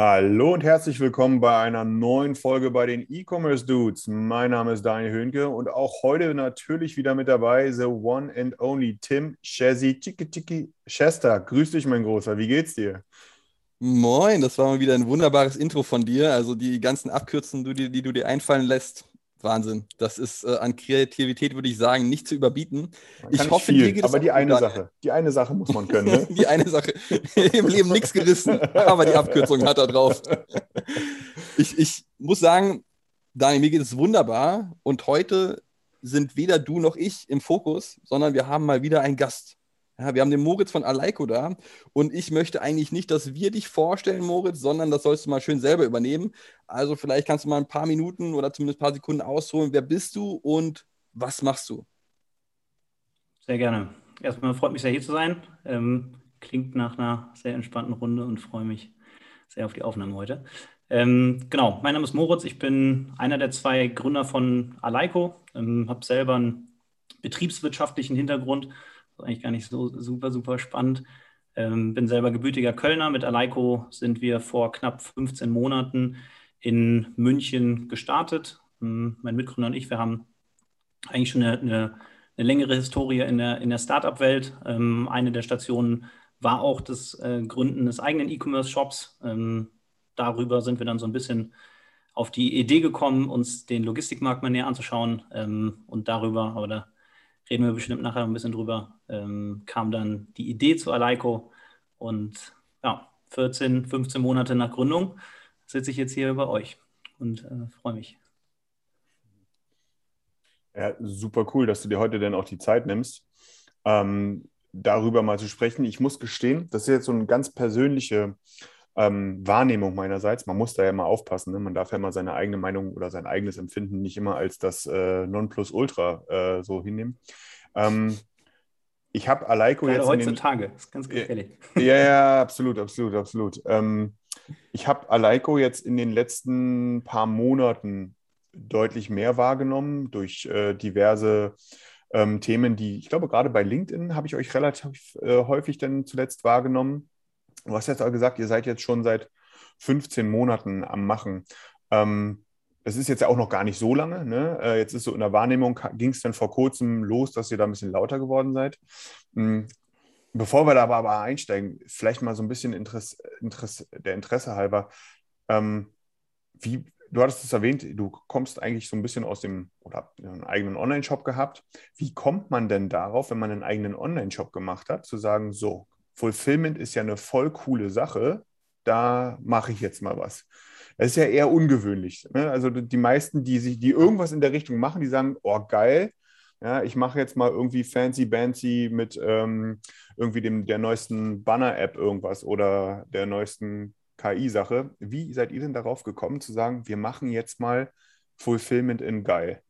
Hallo und herzlich willkommen bei einer neuen Folge bei den E-Commerce Dudes. Mein Name ist Daniel Höhnke und auch heute natürlich wieder mit dabei the one and only Tim Shazzy Chiki Chiki Chester. Grüß dich, mein Großer. Wie geht's dir? Moin, das war mal wieder ein wunderbares Intro von dir. Also die ganzen Abkürzungen, die, die du dir einfallen lässt, Wahnsinn. Das ist äh, an Kreativität, würde ich sagen, nicht zu überbieten. Man Ich hoffe, viel, dir geht aber die gut, eine Daniel. Sache, die eine Sache muss man können. Ne? Die eine Sache. Im Leben nichts gerissen, aber die Abkürzung hat er drauf. Ich, ich muss sagen, Daniel, mir geht es wunderbar. Und heute sind weder du noch ich im Fokus, sondern wir haben mal wieder einen Gast. Ja, wir haben den Moritz von Aleiko da. Und ich möchte eigentlich nicht, dass wir dich vorstellen, Moritz, sondern das sollst du mal schön selber übernehmen. Also vielleicht kannst du mal ein paar Minuten oder zumindest ein paar Sekunden ausholen. Wer bist du und was machst du? Sehr gerne. Erstmal freut mich sehr, hier zu sein. Ähm, klingt nach einer sehr entspannten Runde und freue mich sehr auf die Aufnahme heute. Ähm, genau, mein Name ist Moritz. Ich bin einer der zwei Gründer von Aleiko. Ähm, habe selber einen betriebswirtschaftlichen Hintergrund. Eigentlich gar nicht so super, super spannend. Ähm, bin selber gebürtiger Kölner. Mit Aleiko sind wir vor knapp 15 Monaten in München gestartet. Ähm, mein Mitgründer und ich, wir haben eigentlich schon eine, eine eine längere Historie in der, in der Startup-Welt. Ähm, eine der Stationen war auch das äh, Gründen des eigenen E-Commerce-Shops. Ähm, darüber sind wir dann so ein bisschen auf die Idee gekommen, uns den Logistikmarkt mal näher anzuschauen. Ähm, und darüber, aber da reden wir bestimmt nachher ein bisschen drüber, ähm, kam dann die Idee zu Aleiko. Und ja, 14, 15 Monate nach Gründung sitze ich jetzt hier bei euch und äh, freue mich. Ja, super cool, dass du dir heute dann auch die Zeit nimmst, ähm, darüber mal zu sprechen. Ich muss gestehen, das ist jetzt so eine ganz persönliche ähm, Wahrnehmung meinerseits. Man muss da ja mal aufpassen. Ne? Man darf ja mal seine eigene Meinung oder sein eigenes Empfinden nicht immer als das äh, Nonplusultra äh, so hinnehmen. Ähm, ich habe Aleiko Gerade jetzt in den, heutzutage, ist ganz gefährlich. ja, ja, absolut, absolut, absolut. Ähm, ich habe Aleiko jetzt in den letzten paar Monaten deutlich mehr wahrgenommen durch äh, diverse ähm, Themen, die ich glaube, gerade bei LinkedIn habe ich euch relativ äh, häufig dann zuletzt wahrgenommen. Du hast jetzt auch gesagt, ihr seid jetzt schon seit 15 Monaten am Machen. Ähm, das ist jetzt ja auch noch gar nicht so lange. Ne? Äh, jetzt ist so in der Wahrnehmung, ging es dann vor kurzem los, dass ihr da ein bisschen lauter geworden seid. Hm, Bevor wir da aber, einsteigen, vielleicht mal so ein bisschen Interesse, Interesse, der Interesse halber. Ähm, wie, du hattest es erwähnt, du kommst eigentlich so ein bisschen aus dem oder einen eigenen Online-Shop gehabt. Wie kommt man denn darauf, wenn man einen eigenen Online-Shop gemacht hat, zu sagen, so, Fulfillment ist ja eine voll coole Sache, da mache ich jetzt mal was. Das ist ja eher ungewöhnlich. Ne? Also die meisten, die sich, die irgendwas in der Richtung machen, die sagen, oh geil, ja, ich mache jetzt mal irgendwie fancy bancy mit ähm, irgendwie dem, der neuesten Banner-App irgendwas oder der neuesten KI-Sache. Wie seid ihr denn darauf gekommen zu sagen, wir machen jetzt mal Fulfillment in geil?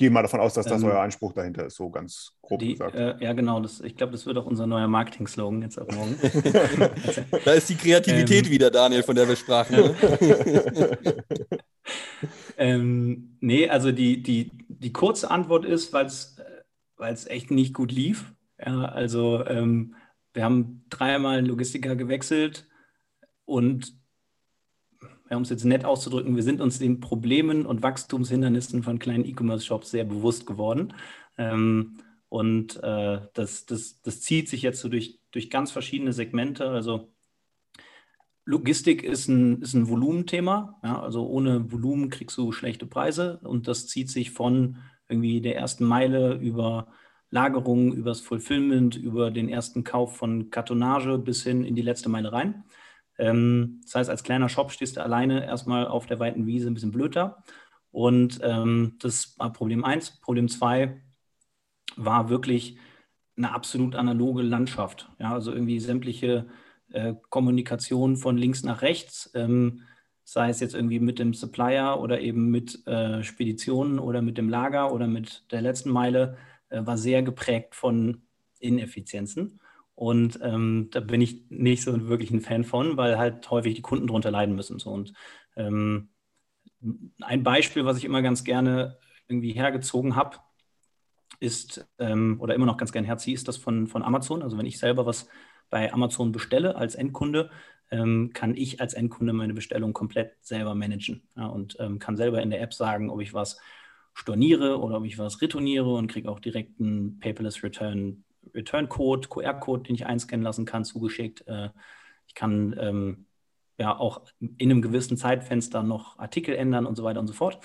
Ich gehe mal davon aus, dass das Ähm, euer Anspruch dahinter ist, so ganz grob Die, gesagt. äh, ja, genau. Das, ich glaube, das wird auch unser neuer Marketing-Slogan jetzt ab morgen. Da ist die Kreativität Ähm. wieder, Daniel, von der wir sprachen. Ne? ähm, nee, also die, die, die kurze Antwort ist, weil es echt nicht gut lief. Ja, also ähm, wir haben dreimal einen Logistiker gewechselt und um es jetzt nett auszudrücken, wir sind uns den Problemen und Wachstumshindernissen von kleinen E-Commerce-Shops sehr bewusst geworden. Ähm, und äh, das, das, das zieht sich jetzt so durch, durch ganz verschiedene Segmente. Also Logistik ist ein, ist ein Volumenthema. Ja, also ohne Volumen kriegst du schlechte Preise und das zieht sich von irgendwie der ersten Meile über Lagerung, übers Fulfillment, über den ersten Kauf von Kartonage bis hin in die letzte Meile rein. Ähm, das heißt, als kleiner Shop stehst du alleine erstmal auf der weiten Wiese ein bisschen blöd da. Und ähm, das war Problem 1. Problem 2 war wirklich eine absolut analoge Landschaft. Ja, also irgendwie sämtliche äh, Kommunikation von links nach rechts, ähm, sei es jetzt irgendwie mit dem Supplier oder eben mit äh, Speditionen oder mit dem Lager oder mit der letzten Meile, äh, war sehr geprägt von Ineffizienzen. Und ähm, da bin ich nicht so wirklich ein Fan von, weil halt häufig die Kunden darunter leiden müssen. So. Und ähm, ein Beispiel, was ich immer ganz gerne irgendwie hergezogen habe, ist, ähm, oder immer noch ganz gerne herziehe, ist das von, von Amazon. Also wenn ich selber was bei Amazon bestelle als Endkunde, ähm, kann ich als Endkunde meine Bestellung komplett selber managen ja, und ähm, kann selber in der App sagen, ob ich was storniere oder ob ich was retourniere und kriege auch direkt einen Paperless Return Return-Code, QR-Code, den ich einscannen lassen kann, zugeschickt. Äh, ich kann ähm, ja auch in einem gewissen Zeitfenster noch Artikel ändern und so weiter und so fort.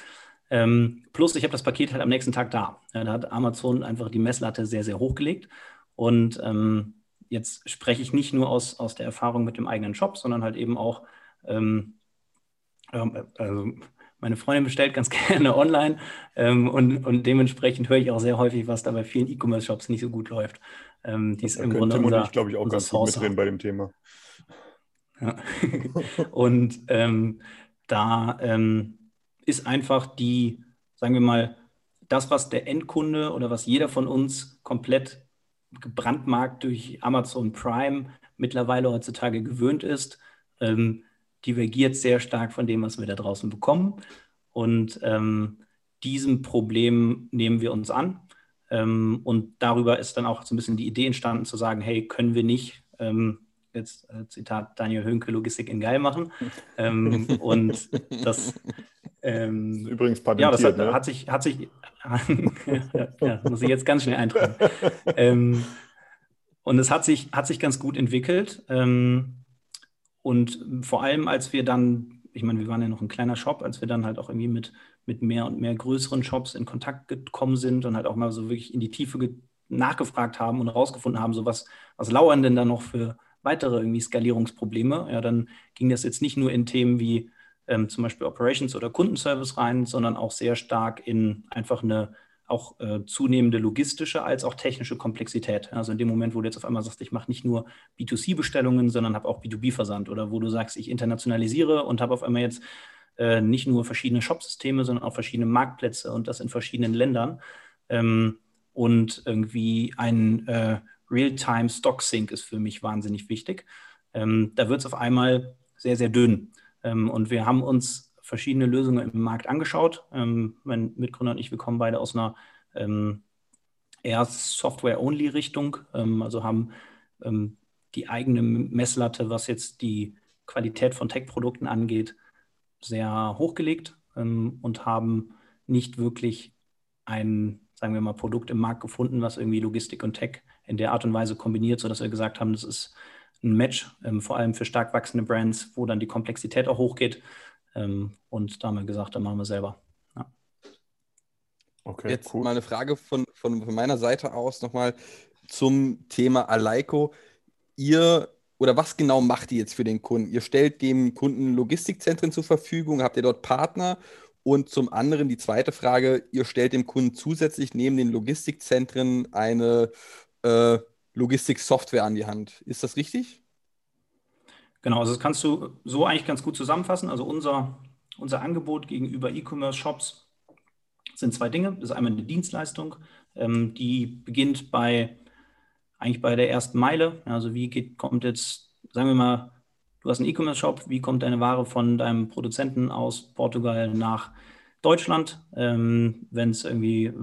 Ähm, plus, ich habe das Paket halt am nächsten Tag da. Ja, da hat Amazon einfach die Messlatte sehr, sehr hochgelegt. Und ähm, jetzt spreche ich nicht nur aus, aus der Erfahrung mit dem eigenen Shop, sondern halt eben auch, ähm, ähm also meine Freundin bestellt ganz gerne online ähm, und, und dementsprechend höre ich auch sehr häufig, was da bei vielen E-Commerce-Shops nicht so gut läuft. Ähm, die ist im Grunde unser, ich, glaube ich, auch ganz Source gut mitreden bei dem Thema. Ja. und ähm, da ähm, ist einfach die, sagen wir mal, das, was der Endkunde oder was jeder von uns komplett gebrandmarkt durch Amazon Prime mittlerweile heutzutage gewöhnt ist, ähm, divergiert sehr stark von dem, was wir da draußen bekommen. Und ähm, diesem Problem nehmen wir uns an. Ähm, und darüber ist dann auch so ein bisschen die Idee entstanden, zu sagen, hey, können wir nicht, ähm, jetzt äh, Zitat Daniel Hönke, Logistik in Geil machen. Ähm, und das, ähm, übrigens patentiert, ja, das hat, ne? hat sich, hat sich ja, ja, muss ich jetzt ganz schnell eintragen. ähm, und es hat sich, hat sich ganz gut entwickelt. Ähm, und vor allem, als wir dann, ich meine, wir waren ja noch ein kleiner Shop, als wir dann halt auch irgendwie mit, mit mehr und mehr größeren Shops in Kontakt gekommen sind und halt auch mal so wirklich in die Tiefe nachgefragt haben und herausgefunden haben, so was, was lauern denn da noch für weitere irgendwie Skalierungsprobleme, ja, dann ging das jetzt nicht nur in Themen wie ähm, zum Beispiel Operations oder Kundenservice rein, sondern auch sehr stark in einfach eine auch äh, zunehmende logistische als auch technische Komplexität. Also in dem Moment, wo du jetzt auf einmal sagst, ich mache nicht nur B2C-Bestellungen, sondern habe auch B2B-Versand oder wo du sagst, ich internationalisiere und habe auf einmal jetzt äh, nicht nur verschiedene Shopsysteme, sondern auch verschiedene Marktplätze und das in verschiedenen Ländern. Ähm, und irgendwie ein äh, Real-Time Stock Sync ist für mich wahnsinnig wichtig. Ähm, da wird es auf einmal sehr, sehr dünn. Ähm, und wir haben uns verschiedene Lösungen im Markt angeschaut. Ähm, mein Mitgründer und ich, wir kommen beide aus einer ähm, eher Software-Only-Richtung, ähm, also haben ähm, die eigene Messlatte, was jetzt die Qualität von Tech-Produkten angeht, sehr hochgelegt ähm, und haben nicht wirklich ein, sagen wir mal, Produkt im Markt gefunden, was irgendwie Logistik und Tech in der Art und Weise kombiniert, sodass wir gesagt haben, das ist ein Match, ähm, vor allem für stark wachsende Brands, wo dann die Komplexität auch hochgeht und da haben wir gesagt, dann machen wir selber. Ja. Okay, Jetzt cool. mal eine Frage von, von, von meiner Seite aus nochmal zum Thema Aleiko. Ihr oder was genau macht ihr jetzt für den Kunden? Ihr stellt dem Kunden Logistikzentren zur Verfügung, habt ihr dort Partner? Und zum anderen die zweite Frage, ihr stellt dem Kunden zusätzlich neben den Logistikzentren eine äh, Logistiksoftware an die Hand. Ist das richtig? Genau, also das kannst du so eigentlich ganz gut zusammenfassen. Also unser, unser Angebot gegenüber E-Commerce-Shops sind zwei Dinge. Das ist einmal eine Dienstleistung, ähm, die beginnt bei eigentlich bei der ersten Meile. Also wie geht, kommt jetzt, sagen wir mal, du hast einen E-Commerce-Shop, wie kommt deine Ware von deinem Produzenten aus Portugal nach Deutschland? Ähm, Wenn es irgendwie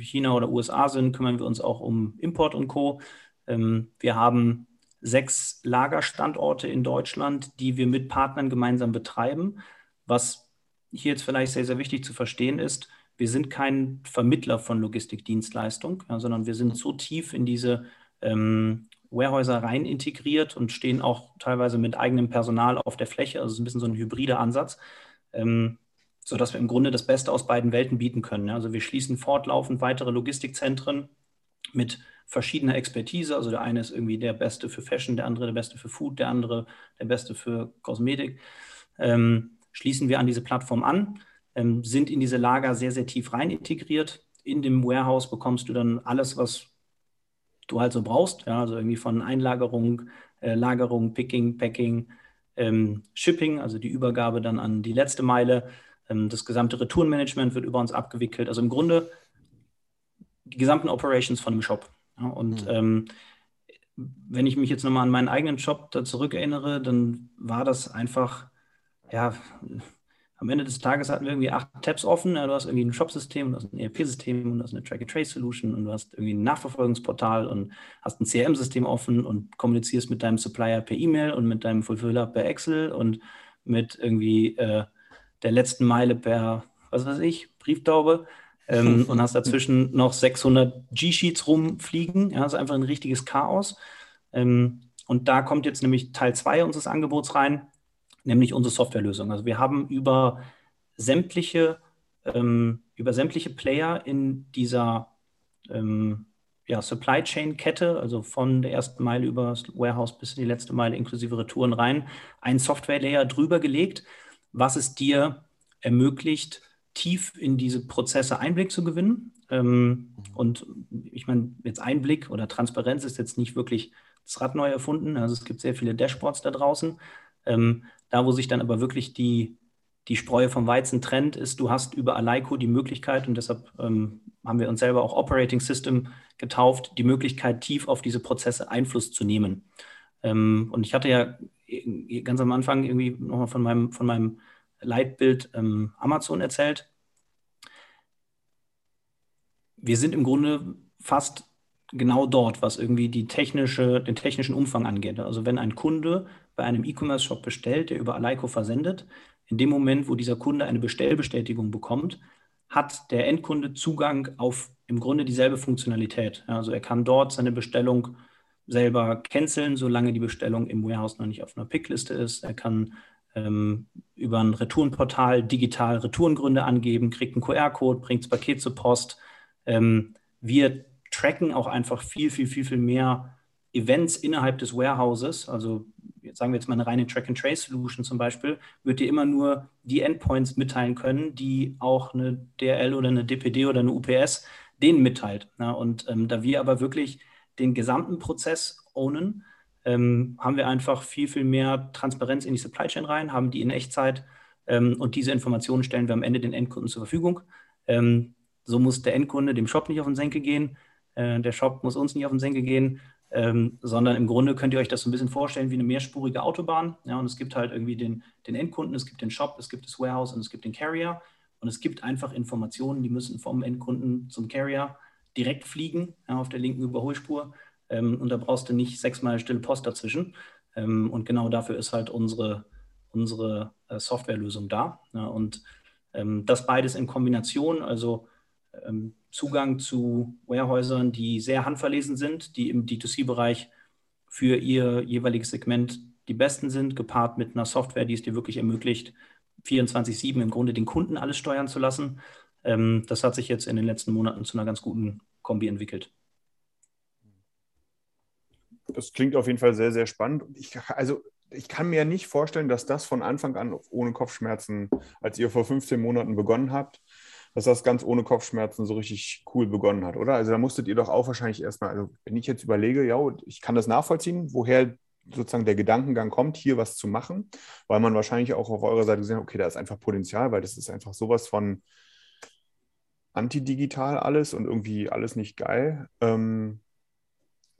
China oder USA sind, kümmern wir uns auch um Import und Co. Ähm, wir haben sechs Lagerstandorte in Deutschland, die wir mit Partnern gemeinsam betreiben. Was hier jetzt vielleicht sehr, sehr wichtig zu verstehen ist, wir sind kein Vermittler von Logistikdienstleistung, ja, sondern wir sind so tief in diese ähm, Warehäuser rein integriert und stehen auch teilweise mit eigenem Personal auf der Fläche. Also es ist ein bisschen so ein hybrider Ansatz, ähm, sodass wir im Grunde das Beste aus beiden Welten bieten können. Ja. Also wir schließen fortlaufend weitere Logistikzentren mit verschiedener Expertise. Also der eine ist irgendwie der Beste für Fashion, der andere der Beste für Food, der andere der Beste für Kosmetik. Ähm, schließen wir an diese Plattform an, ähm, sind in diese Lager sehr, sehr tief rein integriert. In dem Warehouse bekommst du dann alles, was du halt so brauchst. Ja, also irgendwie von Einlagerung, äh, Lagerung, Picking, Packing, ähm, Shipping, also die Übergabe dann an die letzte Meile. Ähm, das gesamte Retourenmanagement wird über uns abgewickelt. Also im Grunde die gesamten Operations von dem Shop. Ja, und mhm. ähm, wenn ich mich jetzt nochmal an meinen eigenen Job da zurückerinnere, dann war das einfach, ja, am Ende des Tages hatten wir irgendwie acht Tabs offen. Ja, du hast irgendwie ein Shop-System, du hast ein ERP-System und du hast eine Track-and-Trace-Solution und du hast irgendwie ein Nachverfolgungsportal und hast ein CRM-System offen und kommunizierst mit deinem Supplier per E-Mail und mit deinem Fulfiller per Excel und mit irgendwie äh, der letzten Meile per, was weiß ich, Brieftaube. Ähm, und hast dazwischen noch 600 G-Sheets rumfliegen. Ja, das ist einfach ein richtiges Chaos. Ähm, und da kommt jetzt nämlich Teil 2 unseres Angebots rein nämlich unsere Softwarelösung. Also wir haben über sämtliche, ähm, über sämtliche Player in dieser ähm, ja, Supply Chain Kette, also von der ersten Meile über das Warehouse bis in die letzte Meile inklusive Retouren rein, einen Software-Layer drüber gelegt, was es dir ermöglicht, tief in diese Prozesse Einblick zu gewinnen. Ähm, und ich meine, jetzt Einblick oder Transparenz ist jetzt nicht wirklich das Rad neu erfunden. Also es gibt sehr viele Dashboards da draußen. Ähm, da, wo sich dann aber wirklich die, die Spreu vom Weizen trennt, ist, du hast über Aleiko die Möglichkeit, und deshalb ähm, haben wir uns selber auch Operating System getauft, die Möglichkeit, tief auf diese Prozesse Einfluss zu nehmen. Ähm, und ich hatte ja ganz am Anfang irgendwie nochmal von meinem, von meinem Leitbild ähm, Amazon erzählt. Wir sind im Grunde fast genau dort, was irgendwie die technische, den technischen Umfang angeht. Also wenn ein Kunde bei einem E-Commerce-Shop bestellt, der über Aleiko versendet, in dem Moment, wo dieser Kunde eine Bestellbestätigung bekommt, hat der Endkunde Zugang auf im Grunde dieselbe Funktionalität. Also er kann dort seine Bestellung selber canceln, solange die Bestellung im Warehouse noch nicht auf einer Pickliste ist. Er kann ähm, über ein Retourenportal digital Retourengründe angeben, kriegt einen QR-Code, bringt das Paket zur Post. Ähm, wir tracken auch einfach viel, viel, viel, viel mehr Events innerhalb des Warehouses. Also sagen wir jetzt mal eine reine Track-and-Trace-Solution zum Beispiel, wird dir immer nur die Endpoints mitteilen können, die auch eine DRL oder eine DPD oder eine UPS denen mitteilt. Ja, und ähm, da wir aber wirklich den gesamten Prozess ownen, ähm, haben wir einfach viel, viel mehr Transparenz in die Supply Chain rein, haben die in Echtzeit ähm, und diese Informationen stellen wir am Ende den Endkunden zur Verfügung. Ähm, so muss der Endkunde dem Shop nicht auf den Senkel gehen, äh, der Shop muss uns nicht auf den Senkel gehen ähm, sondern im Grunde könnt ihr euch das so ein bisschen vorstellen wie eine mehrspurige Autobahn. Ja, und es gibt halt irgendwie den, den Endkunden, es gibt den Shop, es gibt das Warehouse und es gibt den Carrier. Und es gibt einfach Informationen, die müssen vom Endkunden zum Carrier direkt fliegen ja, auf der linken Überholspur. Ähm, und da brauchst du nicht sechsmal stille Post dazwischen. Ähm, und genau dafür ist halt unsere, unsere äh, Softwarelösung da. Und ähm, das beides in Kombination, also Zugang zu Warehäusern, die sehr handverlesen sind, die im D2C-Bereich für ihr jeweiliges Segment die besten sind, gepaart mit einer Software, die es dir wirklich ermöglicht, 24-7 im Grunde den Kunden alles steuern zu lassen. Das hat sich jetzt in den letzten Monaten zu einer ganz guten Kombi entwickelt. Das klingt auf jeden Fall sehr, sehr spannend. Ich, also ich kann mir nicht vorstellen, dass das von Anfang an ohne Kopfschmerzen, als ihr vor 15 Monaten begonnen habt, dass das ganz ohne Kopfschmerzen so richtig cool begonnen hat, oder? Also da musstet ihr doch auch wahrscheinlich erstmal, also wenn ich jetzt überlege, ja, ich kann das nachvollziehen, woher sozusagen der Gedankengang kommt, hier was zu machen, weil man wahrscheinlich auch auf eurer Seite gesehen hat, okay, da ist einfach Potenzial, weil das ist einfach sowas von antidigital alles und irgendwie alles nicht geil. Ähm,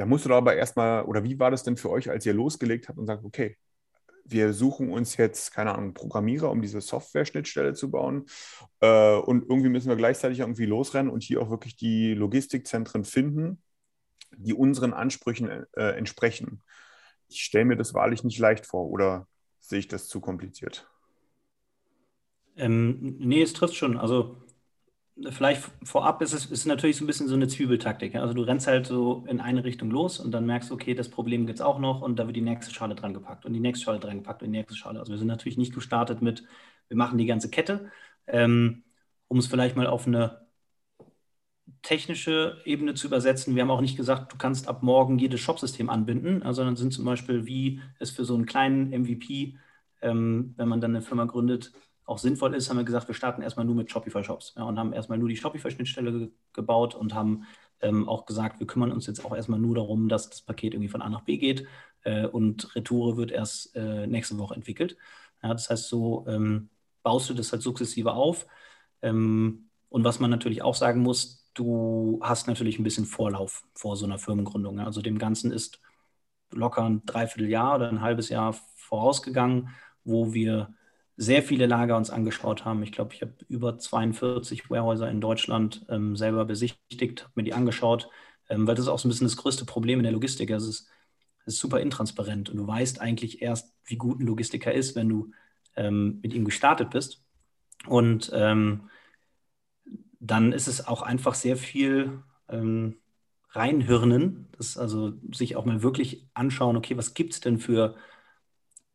da musst du aber erstmal, oder wie war das denn für euch, als ihr losgelegt habt und sagt, okay, wir suchen uns jetzt, keine Ahnung, Programmierer, um diese Software-Schnittstelle zu bauen. Äh, und irgendwie müssen wir gleichzeitig irgendwie losrennen und hier auch wirklich die Logistikzentren finden, die unseren Ansprüchen äh, entsprechen. Ich stelle mir das wahrlich nicht leicht vor, oder sehe ich das zu kompliziert? Ähm, nee, es trifft schon. Also vielleicht vorab ist es ist natürlich so ein bisschen so eine Zwiebeltaktik. Also du rennst halt so in eine Richtung los und dann merkst okay, das Problem gibt es auch noch und da wird die nächste Schale dran gepackt und die nächste Schale dran gepackt und die nächste Schale. Also wir sind natürlich nicht gestartet mit, wir machen die ganze Kette, ähm, um es vielleicht mal auf eine technische Ebene zu übersetzen. Wir haben auch nicht gesagt, du kannst ab morgen jedes Shopsystem anbinden, sondern sind zum Beispiel, wie es für so einen kleinen MVP, ähm, wenn man dann eine Firma gründet, auch sinnvoll ist, haben wir gesagt, wir starten erstmal nur mit Shopify-Shops ja, und haben erstmal nur die Shopify-Schnittstelle ge gebaut und haben ähm, auch gesagt, wir kümmern uns jetzt auch erstmal nur darum, dass das Paket irgendwie von A nach B geht äh, und Retoure wird erst äh, nächste Woche entwickelt. Ja, das heißt, so ähm, baust du das halt sukzessive auf. Ähm, und was man natürlich auch sagen muss, du hast natürlich ein bisschen Vorlauf vor so einer Firmengründung. Ja. Also dem Ganzen ist locker ein Dreivierteljahr oder ein halbes Jahr vorausgegangen, wo wir sehr viele Lager uns angeschaut haben. Ich glaube, ich habe über 42 Warehäuser in Deutschland ähm, selber besichtigt, habe mir die angeschaut, ähm, weil das ist auch so ein bisschen das größte Problem in der Logistik. Es ist, ist super intransparent und du weißt eigentlich erst, wie gut ein Logistiker ist, wenn du ähm, mit ihm gestartet bist. Und ähm, dann ist es auch einfach sehr viel ähm, reinhirnen, das also sich auch mal wirklich anschauen, okay, was gibt es denn für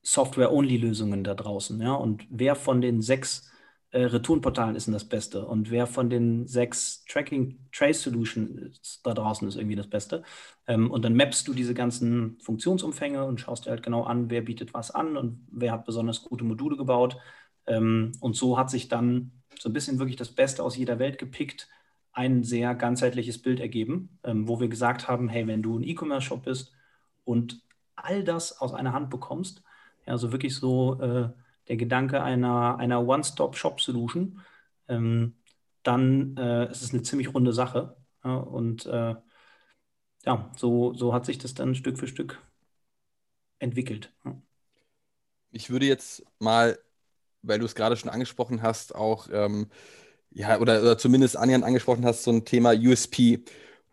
Software-Only-Lösungen da draußen. Ja? Und wer von den sechs äh, Retourenportalen ist denn das Beste? Und wer von den sechs Tracking-Trace-Solutions da draußen ist irgendwie das Beste? Ähm, und dann mappst du diese ganzen Funktionsumfänge und schaust dir halt genau an, wer bietet was an und wer hat besonders gute Module gebaut. Ähm, und so hat sich dann so ein bisschen wirklich das Beste aus jeder Welt gepickt, ein sehr ganzheitliches Bild ergeben, ähm, wo wir gesagt haben, hey, wenn du ein E-Commerce-Shop bist und all das aus einer Hand bekommst, also wirklich so äh, der Gedanke einer, einer One-Stop-Shop-Solution, ähm, dann äh, ist es eine ziemlich runde Sache. Ja, und äh, ja, so, so hat sich das dann Stück für Stück entwickelt. Ja. Ich würde jetzt mal, weil du es gerade schon angesprochen hast, auch, ähm, ja, oder, oder zumindest Anjan angesprochen hast, so ein Thema USP.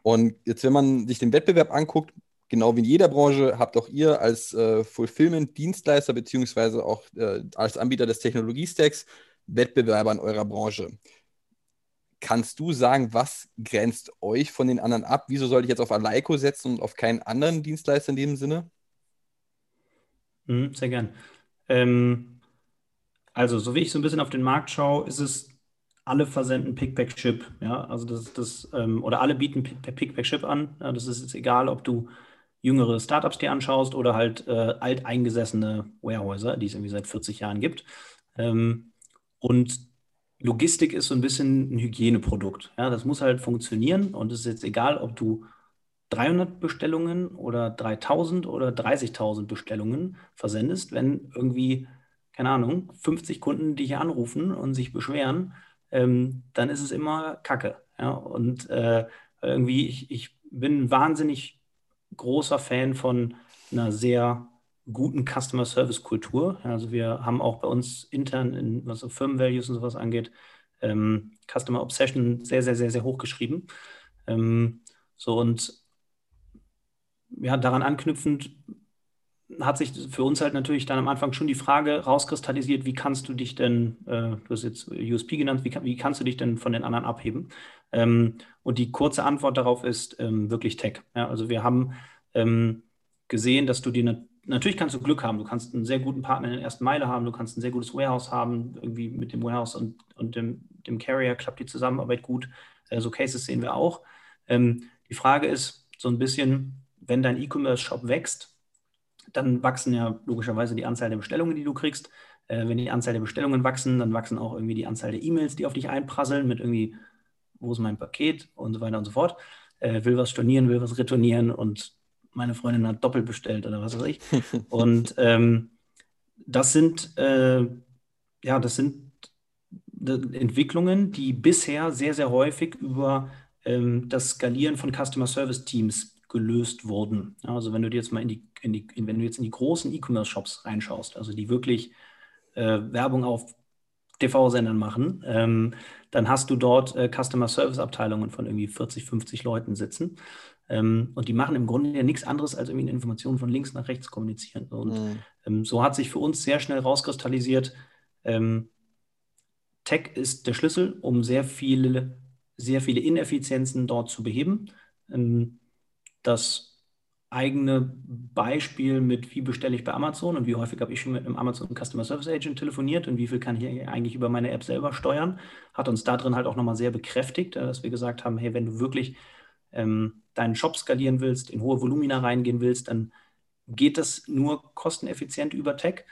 Und jetzt, wenn man sich den Wettbewerb anguckt, genau wie in jeder Branche habt auch ihr als äh, Fulfillment-Dienstleister beziehungsweise auch äh, als Anbieter des Technologiestacks Wettbewerber in eurer Branche. Kannst du sagen, was grenzt euch von den anderen ab? Wieso sollte ich jetzt auf Aleiko setzen und auf keinen anderen Dienstleister in dem Sinne? Mhm, sehr gern. Ähm, also, so wie ich so ein bisschen auf den Markt schaue, ist es, alle versenden Pick-Pack-Chip. Ja, also das, das, ähm, oder alle bieten Pick-Pack-Chip an. Ja, das ist jetzt egal, ob du jüngere Startups dir anschaust oder halt äh, alteingesessene Warehäuser, die es irgendwie seit 40 Jahren gibt. Ähm, und Logistik ist so ein bisschen ein Hygieneprodukt. Ja, das muss halt funktionieren und es ist jetzt egal, ob du 300 Bestellungen oder 3000 oder 30.000 Bestellungen versendest, wenn irgendwie, keine Ahnung, 50 Kunden dich anrufen und sich beschweren, ähm, dann ist es immer Kacke. Ja? Und äh, irgendwie, ich, ich bin wahnsinnig großer Fan von einer sehr guten Customer Service Kultur. Also wir haben auch bei uns intern, in, was so Firmen-Values und sowas angeht, ähm, Customer Obsession sehr, sehr, sehr, sehr hoch geschrieben. Ähm, so und ja, daran anknüpfend hat sich für uns halt natürlich dann am Anfang schon die Frage rauskristallisiert, wie kannst du dich denn, äh, du hast jetzt USP genannt, wie, wie, kannst du dich denn von den anderen abheben? Ähm, und die kurze Antwort darauf ist ähm, wirklich Tech. Ja, also wir haben ähm, gesehen, dass du dir natürlich kannst du Glück haben, du kannst einen sehr guten Partner in der ersten Meile haben, du kannst ein sehr gutes Warehouse haben, irgendwie mit dem Warehouse und, und dem, dem Carrier klappt die Zusammenarbeit gut. Äh, so Cases sehen wir auch. Ähm, die Frage ist so ein bisschen, wenn dein E-Commerce-Shop wächst, dann wachsen ja logischerweise die Anzahl der Bestellungen, die du kriegst. Äh, wenn die Anzahl der Bestellungen wachsen, dann wachsen auch irgendwie die Anzahl der E-Mails, die auf dich einprasseln mit irgendwie, wo ist mein Paket und so weiter und so fort. Äh, will was stornieren, will was retournieren und meine Freundin hat doppelt bestellt oder was weiß ich. und ähm, das sind, äh, ja, das sind Entwicklungen, die bisher sehr, sehr häufig über ähm, das Skalieren von Customer Service Teams gelöst wurden. Also wenn du dir jetzt mal in die, in die wenn du jetzt in die großen E-Commerce-Shops reinschaust, also die wirklich äh, Werbung auf TV-Sendern machen, ähm, dann hast du dort äh, Customer Service-Abteilungen von irgendwie 40, 50 Leuten sitzen. Ähm, und die machen im Grunde ja nichts anderes, als irgendwie eine Information von links nach rechts kommunizieren. Und mhm. ähm, so hat sich für uns sehr schnell rauskristallisiert, ähm, Tech ist der Schlüssel, um sehr viele, sehr viele Ineffizienzen dort zu beheben. Ähm, das eigene Beispiel mit, wie bestelle ich bei Amazon und wie häufig habe ich schon mit einem Amazon Customer Service Agent telefoniert und wie viel kann ich eigentlich über meine App selber steuern, hat uns da drin halt auch nochmal sehr bekräftigt, äh, dass wir gesagt haben, hey, wenn du wirklich ähm, deinen Shop skalieren willst, in hohe Volumina reingehen willst, dann geht das nur kosteneffizient über Tech.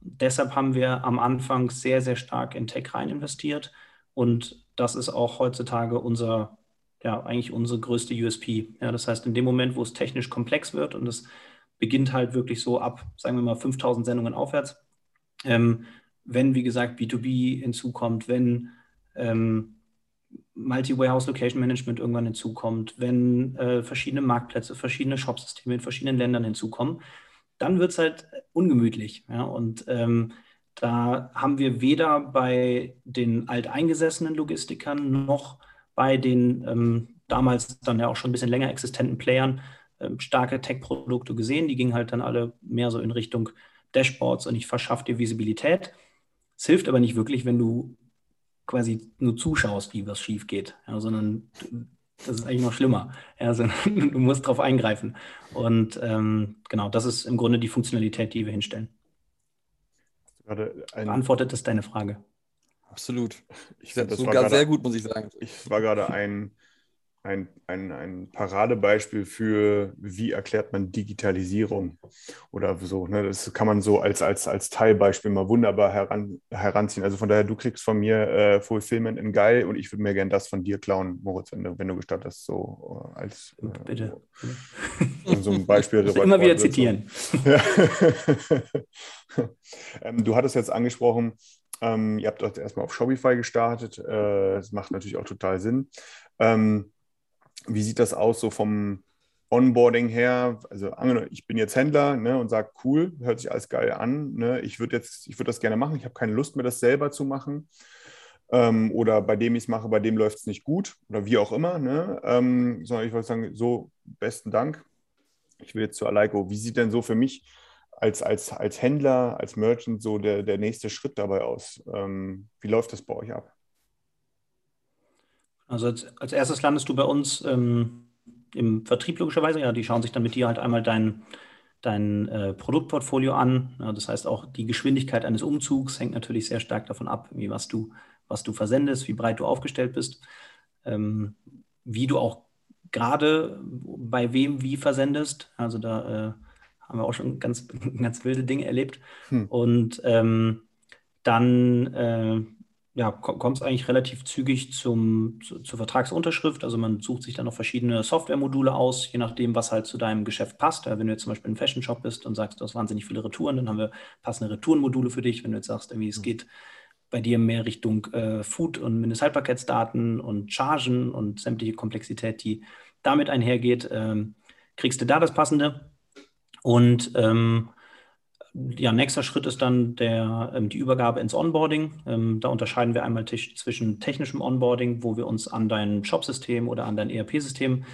Deshalb haben wir am Anfang sehr, sehr stark in Tech rein investiert und das ist auch heutzutage unser ja eigentlich unsere größte USP. Ja, das heißt, in dem Moment, wo es technisch komplex wird und es beginnt halt wirklich so ab, sagen wir mal, 5000 Sendungen aufwärts, ähm, wenn, wie gesagt, B2B hinzukommt, wenn ähm, Multi-Warehouse Location Management irgendwann hinzukommt, wenn äh, verschiedene Marktplätze, verschiedene Shopsysteme in verschiedenen Ländern hinzukommen, dann wird es halt ungemütlich. Ja? Und ähm, da haben wir weder bei den alteingesessenen Logistikern noch bei den ähm, damals dann ja auch schon ein bisschen länger existenten Playern ähm, starke Tech-Produkte gesehen. Die gingen halt dann alle mehr so in Richtung Dashboards und ich verschaffe dir Visibilität. Es hilft aber nicht wirklich, wenn du quasi nur zuschaust, wie was schief geht, ja, sondern das ist eigentlich noch schlimmer. Ja, sondern du musst darauf eingreifen. Und ähm, genau, das ist im Grunde die Funktionalität, die wir hinstellen. Beantwortet das deine Frage? Absolut. Ich finde das sogar sehr gut, muss ich sagen. Ich war gerade ein ein, ein, ein Paradebeispiel für, wie erklärt man Digitalisierung oder so. Ne? Das kann man so als, als, als Teilbeispiel mal wunderbar heran, heranziehen. Also von daher, du kriegst von mir äh, Fulfillment in geil und ich würde mir gerne das von dir klauen, Moritz, wenn du, wenn du gestattest, so äh, als äh, Bitte. so ein Beispiel. immer wieder zitieren. Ja. ähm, du hattest jetzt angesprochen, ähm, ihr habt dort erstmal auf Shopify gestartet. Äh, das macht natürlich auch total Sinn. Ähm, wie sieht das aus so vom Onboarding her? Also ich bin jetzt Händler ne, und sage, cool, hört sich alles geil an. Ne? Ich würde jetzt, ich würde das gerne machen. Ich habe keine Lust mehr, das selber zu machen. Ähm, oder bei dem ich es mache, bei dem läuft es nicht gut oder wie auch immer. Ne? Ähm, sondern ich wollte sagen, so besten Dank. Ich will jetzt zu Aleiko. Wie sieht denn so für mich als, als, als Händler, als Merchant so der, der nächste Schritt dabei aus? Ähm, wie läuft das bei euch ab? Also als, als erstes landest du bei uns ähm, im Vertrieb logischerweise. Ja, die schauen sich dann mit dir halt einmal dein, dein äh, Produktportfolio an. Ja, das heißt auch die Geschwindigkeit eines Umzugs hängt natürlich sehr stark davon ab, wie was du, was du versendest, wie breit du aufgestellt bist, ähm, wie du auch gerade bei wem wie versendest. Also da äh, haben wir auch schon ganz, ganz wilde Dinge erlebt. Hm. Und ähm, dann äh, ja, kommt es eigentlich relativ zügig zum, zu, zur Vertragsunterschrift. Also man sucht sich dann noch verschiedene Softwaremodule aus, je nachdem, was halt zu deinem Geschäft passt. Ja, wenn du jetzt zum Beispiel ein Fashion Shop bist und sagst, du hast wahnsinnig viele Retouren, dann haben wir passende Retourenmodule für dich. Wenn du jetzt sagst, irgendwie, es mhm. geht bei dir mehr Richtung äh, Food- und Mindesthaltbarkeitsdaten und Chargen und sämtliche Komplexität, die damit einhergeht, ähm, kriegst du da das Passende. Und ähm, ja, nächster Schritt ist dann der, ähm, die Übergabe ins Onboarding. Ähm, da unterscheiden wir einmal zwischen technischem Onboarding, wo wir uns an dein Shop-System oder an dein ERP-System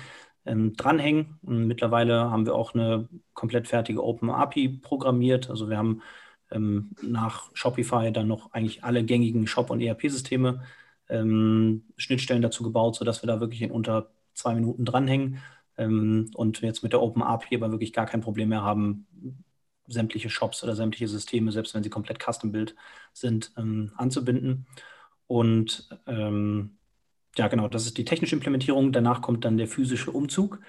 ähm, dranhängen. Und mittlerweile haben wir auch eine komplett fertige Open API programmiert. Also wir haben ähm, nach Shopify dann noch eigentlich alle gängigen Shop- und ERP-Systeme ähm, Schnittstellen dazu gebaut, sodass wir da wirklich in unter zwei Minuten dranhängen ähm, und jetzt mit der Open API aber wirklich gar kein Problem mehr haben, sämtliche Shops oder sämtliche Systeme, selbst wenn sie komplett Custom-Build sind, ähm, anzubinden. Und ähm, ja, genau, das ist die technische Implementierung. Danach kommt dann der physische Umzug.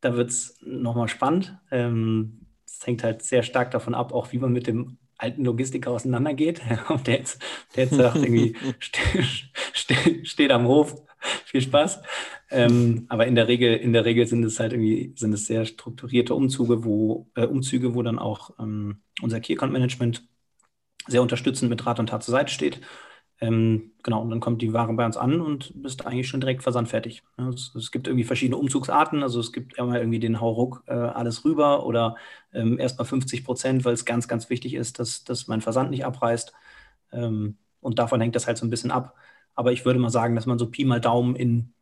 Da wird es nochmal spannend. Ähm, es hängt halt sehr stark davon ab, auch wie man mit dem alten Logistiker auseinandergeht. Ob der jetzt, der jetzt sagt, irgendwie steht, steht, steht am Hof, viel Spaß. Ähm, aber in der Regel, in der Regel sind es halt irgendwie, sind es sehr strukturierte Umzüge, wo, äh, Umzüge, wo dann auch ähm, unser Key Account Management sehr unterstützend mit Rat und Tat zur Seite steht. Ähm, genau, und dann kommt die Ware bei uns an und bist eigentlich schon direkt versandfertig. Ja, es, es, gibt irgendwie verschiedene Umzugsarten, also es gibt immer irgendwie den Hauruck äh, alles rüber oder ähm, erstmal 50 Prozent, weil es ganz, ganz wichtig ist, dass, dass mein Versand nicht abreißt. Ähm, und davon hängt das halt so ein bisschen ab. Aber ich würde mal sagen, dass man so Pi mal Daumen in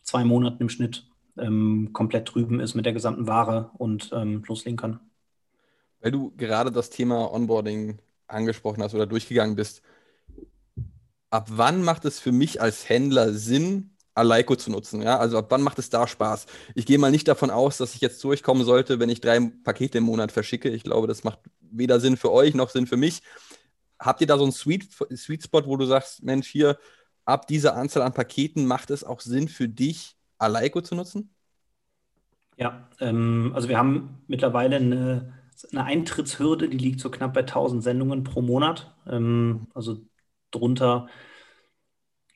zwei Monaten im Schnitt ähm, komplett drüben ist mit der gesamten Ware und ähm, loslegen kann. Weil du gerade das Thema Onboarding angesprochen hast oder durchgegangen bist, ab wann macht es für mich als Händler Sinn, Aleiko zu nutzen? Ja? Also ab wann macht es da Spaß? Ich gehe mal nicht davon aus, dass ich jetzt durchkommen sollte, wenn ich drei Pakete im Monat verschicke. Ich glaube, das macht weder Sinn für euch noch Sinn für mich. Habt ihr da so einen Sweet, Sweet Spot, wo du sagst, Mensch, hier, ab dieser Anzahl an Paketen macht es auch Sinn für dich, Aleiko zu nutzen? Ja, ähm, also wir haben mittlerweile eine, eine, Eintrittshürde, die liegt so knapp bei 1000 Sendungen pro Monat. Ähm, also drunter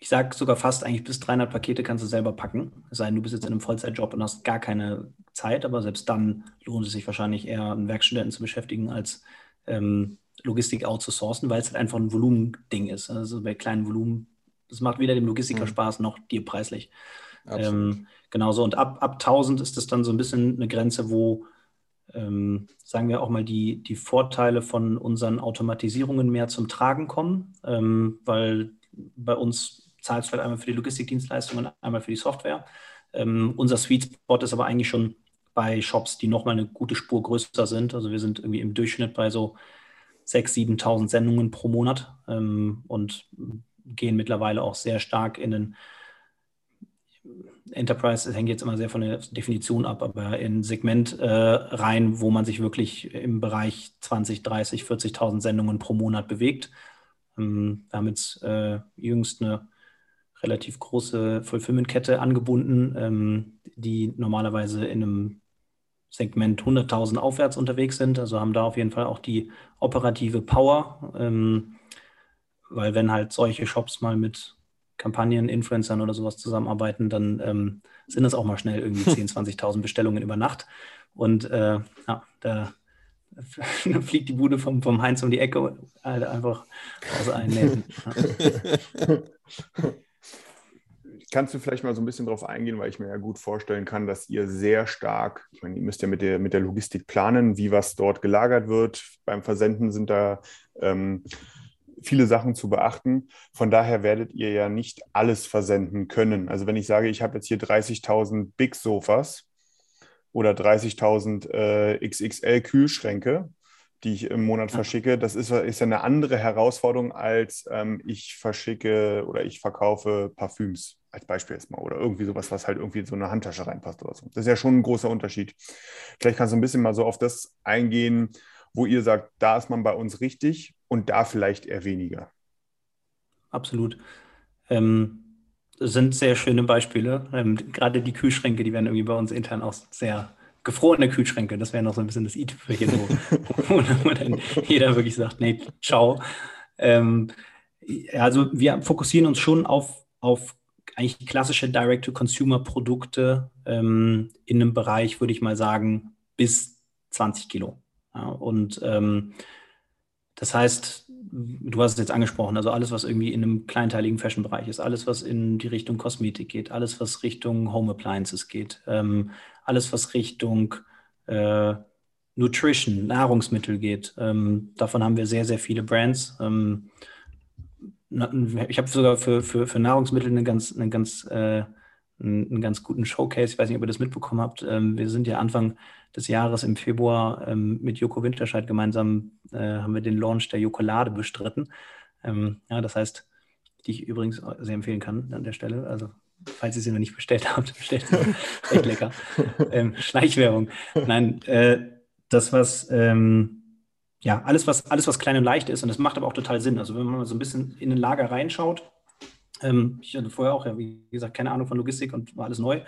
ich sage sogar fast eigentlich bis 300 Pakete kannst du selber packen. Es sei denn, du bist jetzt in einem Vollzeitjob und hast gar keine Zeit, aber selbst dann lohnt es sich wahrscheinlich eher, einen Werkstudenten zu beschäftigen, als ähm, Logistik outzusourcen, weil es halt einfach ein Volumending ist. Also bei kleinen Volumen, das macht weder dem Logistiker mhm. Spaß noch dir preislich. Ähm, genauso. Und ab, ab 1000 ist das dann so ein bisschen eine Grenze, wo, ähm, sagen wir auch mal, die, die Vorteile von unseren Automatisierungen mehr zum Tragen kommen, ähm, weil bei uns zahlst halt einmal für die Logistikdienstleistungen, einmal für die Software. Ähm, unser Sweet Spot ist aber eigentlich schon bei Shops, die nochmal eine gute Spur größer sind. Also wir sind irgendwie im Durchschnitt bei so 6.000, 7.000 Sendungen pro Monat ähm, und gehen mittlerweile auch sehr stark in den Enterprise, das hängt jetzt immer sehr von der Definition ab, aber in Segment äh, rein, wo man sich wirklich im Bereich 20, 30, 40.000 Sendungen pro Monat bewegt. Ähm, wir haben jetzt äh, jüngst eine relativ große Fulfillment-Kette angebunden, ähm, die normalerweise in einem Segment 100.000 aufwärts unterwegs sind. Also haben da auf jeden Fall auch die operative Power, ähm, weil wenn halt solche Shops mal mit Kampagnen, Influencern oder sowas zusammenarbeiten, dann ähm, sind das auch mal schnell irgendwie 10.000, 20.000 Bestellungen über Nacht. Und äh, ja, da fliegt die Bude vom, vom Heinz um die Ecke halt einfach aus allen Nähten. Kannst du vielleicht mal so ein bisschen darauf eingehen, weil ich mir ja gut vorstellen kann, dass ihr sehr stark, ich meine, ihr müsst ja mit der, mit der Logistik planen, wie was dort gelagert wird. Beim Versenden sind da ähm, viele Sachen zu beachten. Von daher werdet ihr ja nicht alles versenden können. Also wenn ich sage, ich habe jetzt hier 30.000 Big Sofas oder 30.000 äh, XXL Kühlschränke, die ich im Monat verschicke, das ist, ist ja eine andere Herausforderung als ähm, ich verschicke oder ich verkaufe Parfüms als Beispiel jetzt mal oder irgendwie sowas, was halt irgendwie in so eine Handtasche reinpasst oder so. Das ist ja schon ein großer Unterschied. Vielleicht kannst du ein bisschen mal so auf das eingehen, wo ihr sagt, da ist man bei uns richtig und da vielleicht eher weniger. Absolut. Ähm, sind sehr schöne Beispiele. Ähm, gerade die Kühlschränke, die werden irgendwie bei uns intern auch sehr gefrorene Kühlschränke. Das wäre noch so ein bisschen das i-Tüpfelchen, wo, wo, dann jeder wirklich sagt, nee, ciao. Ähm, also wir fokussieren uns schon auf, auf eigentlich klassische Direct-to-Consumer-Produkte ähm, in einem Bereich, würde ich mal sagen, bis 20 Kilo. Ja, und ähm, das heißt, du hast es jetzt angesprochen, also alles, was irgendwie in einem kleinteiligen Fashion-Bereich ist, alles, was in die Richtung Kosmetik geht, alles, was Richtung Home Appliances geht, ähm, alles, was Richtung äh, Nutrition, Nahrungsmittel geht. Ähm, davon haben wir sehr, sehr viele Brands. Ähm, ich habe sogar für, für, für Nahrungsmittel eine ganz, eine ganz, äh, einen ganz guten Showcase. Ich weiß nicht, ob ihr das mitbekommen habt. Ähm, wir sind ja Anfang des Jahres im Februar ähm, mit Joko Winterscheid gemeinsam äh, haben wir den Launch der Jokolade bestritten. Ähm, ja, das heißt, die ich übrigens sehr empfehlen kann an der Stelle. Also falls ihr sie noch nicht bestellt habt, bestellt sie. Echt lecker. ähm, Schleichwerbung. Nein, äh, das, was ähm, ja, alles was, alles, was klein und leicht ist, und das macht aber auch total Sinn. Also wenn man mal so ein bisschen in ein Lager reinschaut, ähm, ich hatte vorher auch, ja, wie gesagt, keine Ahnung von Logistik und war alles neu,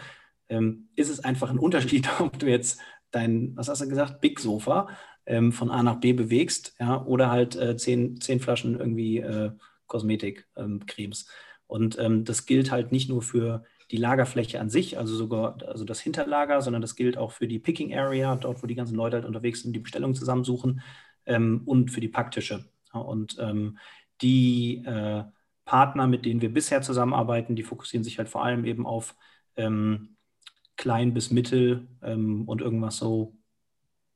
ähm, ist es einfach ein Unterschied, ob du jetzt dein, was hast du gesagt, Big Sofa ähm, von A nach B bewegst, ja, oder halt äh, zehn, zehn Flaschen irgendwie äh, Kosmetik-Cremes. Ähm, und ähm, das gilt halt nicht nur für die Lagerfläche an sich, also sogar also das Hinterlager, sondern das gilt auch für die Picking Area, dort, wo die ganzen Leute halt unterwegs sind, die Bestellungen zusammensuchen ähm, und für die Packtische. Ja, und ähm, die äh, Partner, mit denen wir bisher zusammenarbeiten, die fokussieren sich halt vor allem eben auf ähm, klein bis mittel ähm, und irgendwas so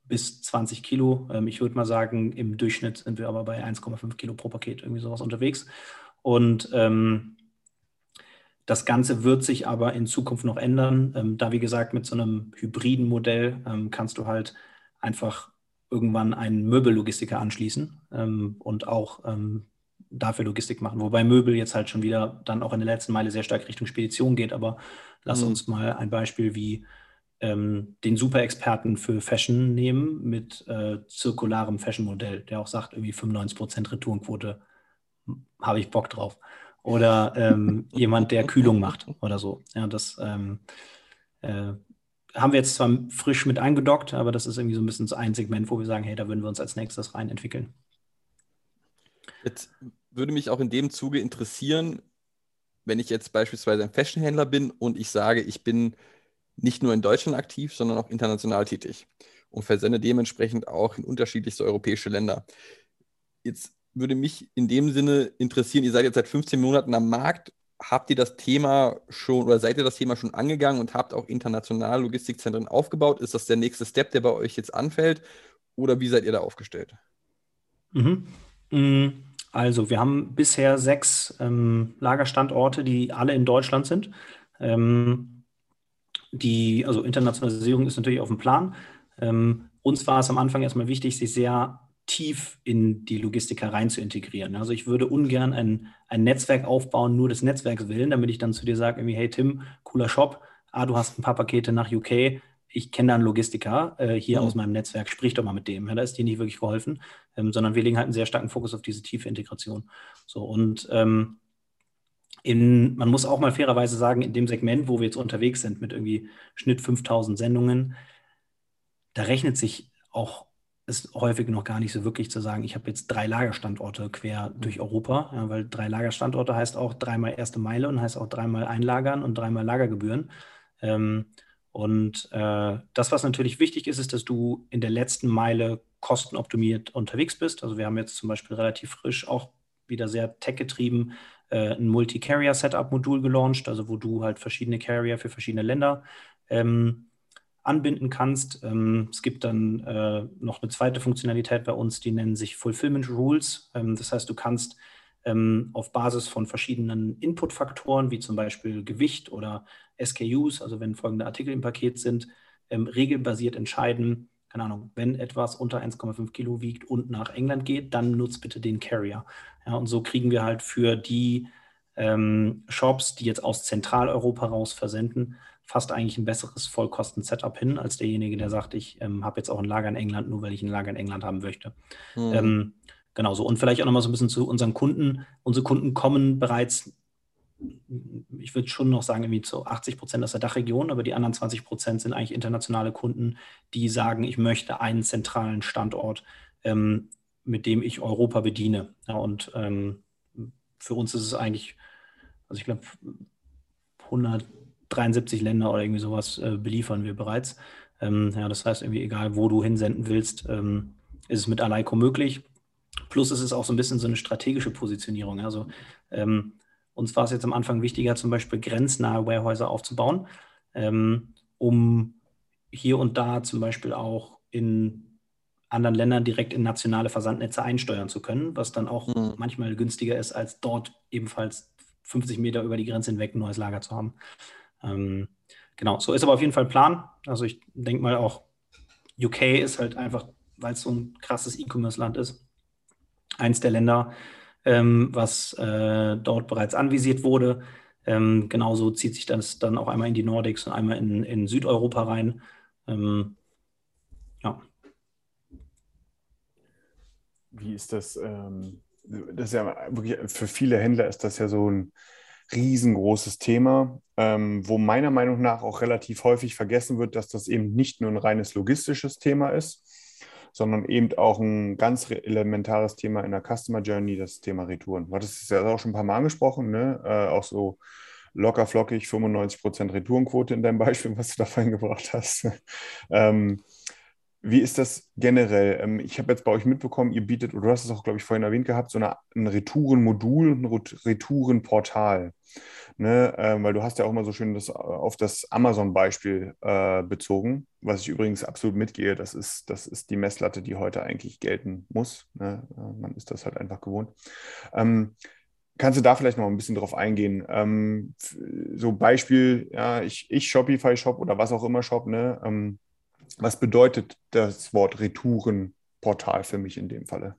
bis 20 Kilo. Ähm, ich würde mal sagen, im Durchschnitt sind wir aber bei 1,5 Kilo pro Paket irgendwie sowas unterwegs. Und ähm, das Ganze wird sich aber in Zukunft noch ändern. Ähm, da, wie gesagt, mit so einem hybriden Modell ähm, kannst du halt einfach irgendwann einen Möbellogistiker anschließen ähm, und auch dafür Logistik machen. Wobei Möbel jetzt halt schon wieder dann auch in der letzten Meile sehr stark Richtung Spedition geht. Aber lass mhm. uns mal ein Beispiel wie ähm, den Super-Experten für Fashion nehmen mit äh, zirkularem Fashion-Modell, der auch sagt, irgendwie 95% Retourenquote, hm, habe ich Bock drauf. Oder ähm, jemand, der Kühlung macht oder so. Ja, das ähm, äh, haben wir jetzt zwar frisch mit eingedockt, aber das ist irgendwie so ein bisschen so ein Segment, wo wir sagen, hey, da würden wir uns als nächstes rein entwickeln. Jetzt würde mich auch in dem Zuge interessieren, wenn ich jetzt beispielsweise ein Fashionhändler bin und ich sage, ich bin nicht nur in Deutschland aktiv, sondern auch international tätig und versende dementsprechend auch in unterschiedlichste europäische Länder. Jetzt würde mich in dem Sinne interessieren, ihr seid jetzt seit 15 Monaten am Markt. Habt ihr das Thema schon oder seid ihr das Thema schon angegangen und habt auch international Logistikzentren aufgebaut? Ist das der nächste Step, der bei euch jetzt anfällt? Oder wie seid ihr da aufgestellt? Mhm. Mm, also, wir haben bisher sechs ähm, Lagerstandorte, die alle in Deutschland sind. Ähm, die, also Internationalisierung ist natürlich auf dem Plan. Ähm, uns war es am Anfang erstmal wichtig, sich sehr tief in die Logistik herein zu integrieren. Also ich würde ungern ein, ein Netzwerk aufbauen, nur des Netzwerks willen, damit ich dann zu dir sage, hey Tim, cooler Shop, ah, du hast ein paar Pakete nach UK, ich kenne da einen Logistiker äh, hier mhm. aus meinem Netzwerk, sprich doch mal mit dem. Ja, da ist dir nicht wirklich geholfen, ähm, sondern wir legen halt einen sehr starken Fokus auf diese tiefe Integration. So und ähm, in, man muss auch mal fairerweise sagen, in dem Segment, wo wir jetzt unterwegs sind mit irgendwie Schnitt 5000 Sendungen, da rechnet sich auch ist häufig noch gar nicht so wirklich zu sagen, ich habe jetzt drei Lagerstandorte quer durch Europa, ja, weil drei Lagerstandorte heißt auch dreimal erste Meile und heißt auch dreimal Einlagern und dreimal Lagergebühren. Ähm, und äh, das, was natürlich wichtig ist, ist, dass du in der letzten Meile kostenoptimiert unterwegs bist. Also wir haben jetzt zum Beispiel relativ frisch auch wieder sehr tech-getrieben äh, ein Multi-Carrier-Setup-Modul gelauncht, also wo du halt verschiedene Carrier für verschiedene Länder ähm, anbinden kannst. Ähm, es gibt dann äh, noch eine zweite Funktionalität bei uns, die nennen sich Fulfillment Rules. Ähm, das heißt, du kannst ähm, auf Basis von verschiedenen Inputfaktoren, wie zum Beispiel Gewicht oder SKUs, also wenn folgende Artikel im Paket sind, ähm, regelbasiert entscheiden, keine Ahnung, wenn etwas unter 1,5 Kilo wiegt und nach England geht, dann nutzt bitte den Carrier. Ja, und so kriegen wir halt für die ähm, Shops, die jetzt aus Zentraleuropa raus versenden, fast eigentlich ein besseres Vollkosten-Setup hin, als derjenige, der sagt, ich ähm, habe jetzt auch ein Lager in England, nur weil ich ein Lager in England haben möchte. Mhm. Ähm, genau so. Und vielleicht auch nochmal so ein bisschen zu unseren Kunden. Unsere Kunden kommen bereits, ich würde schon noch sagen, irgendwie zu 80 Prozent aus der Dachregion, aber die anderen 20 Prozent sind eigentlich internationale Kunden, die sagen, ich möchte einen zentralen Standort, ähm, mit dem ich Europa bediene. Ja, und ähm, für uns ist es eigentlich, also ich glaube, 100 73 Länder oder irgendwie sowas äh, beliefern wir bereits. Ähm, ja, das heißt, irgendwie egal, wo du hinsenden willst, ähm, ist es mit Aleiko möglich. Plus ist es auch so ein bisschen so eine strategische Positionierung. Also ähm, uns war es jetzt am Anfang wichtiger, zum Beispiel grenznahe Warehäuser aufzubauen, ähm, um hier und da zum Beispiel auch in anderen Ländern direkt in nationale Versandnetze einsteuern zu können, was dann auch mhm. manchmal günstiger ist, als dort ebenfalls 50 Meter über die Grenze hinweg ein neues Lager zu haben. Ähm, genau, so ist aber auf jeden Fall Plan. Also ich denke mal auch, UK ist halt einfach, weil es so ein krasses E-Commerce-Land ist, eins der Länder, ähm, was äh, dort bereits anvisiert wurde. Ähm, genauso zieht sich das dann auch einmal in die Nordics und einmal in, in Südeuropa rein. Ähm, ja. Wie ist das? Ähm, das ist ja wirklich, für viele Händler ist das ja so ein riesengroßes Thema, ähm, wo meiner Meinung nach auch relativ häufig vergessen wird, dass das eben nicht nur ein reines logistisches Thema ist, sondern eben auch ein ganz elementares Thema in der Customer Journey, das Thema Retouren. Du hattest es ja auch schon ein paar Mal angesprochen, ne? Äh, auch so locker flockig 95% Retourenquote in deinem Beispiel, was du da vorhin gebracht hast. ähm, wie ist das generell? Ähm, ich habe jetzt bei euch mitbekommen, ihr bietet, oder du hast es auch, glaube ich, vorhin erwähnt gehabt, so eine, ein Retourenmodul, ein Retourenportal. Ne? Ähm, weil du hast ja auch mal so schön das auf das Amazon-Beispiel äh, bezogen, was ich übrigens absolut mitgehe. Das ist, das ist die Messlatte, die heute eigentlich gelten muss. Ne? Äh, man ist das halt einfach gewohnt. Ähm, Kannst du da vielleicht noch ein bisschen drauf eingehen? Ähm, so Beispiel, ja, ich, ich Shopify Shop oder was auch immer Shop, ne? Ähm, was bedeutet das Wort Retourenportal für mich in dem Falle?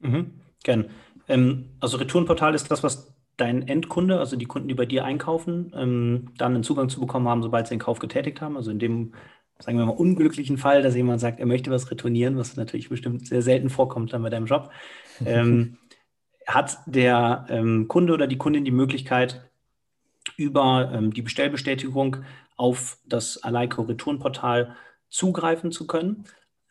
Mhm, gern. Ähm, also Retourenportal ist das, was dein Endkunde, also die Kunden, die bei dir einkaufen, ähm, dann einen Zugang zu bekommen haben, sobald sie den Kauf getätigt haben. Also in dem, sagen wir mal, unglücklichen Fall, dass jemand sagt, er möchte was retournieren, was natürlich bestimmt sehr selten vorkommt dann bei deinem Job, ähm, hat der ähm, Kunde oder die Kundin die Möglichkeit, über ähm, die Bestellbestätigung auf das Aleiko Retourenportal zugreifen zu können.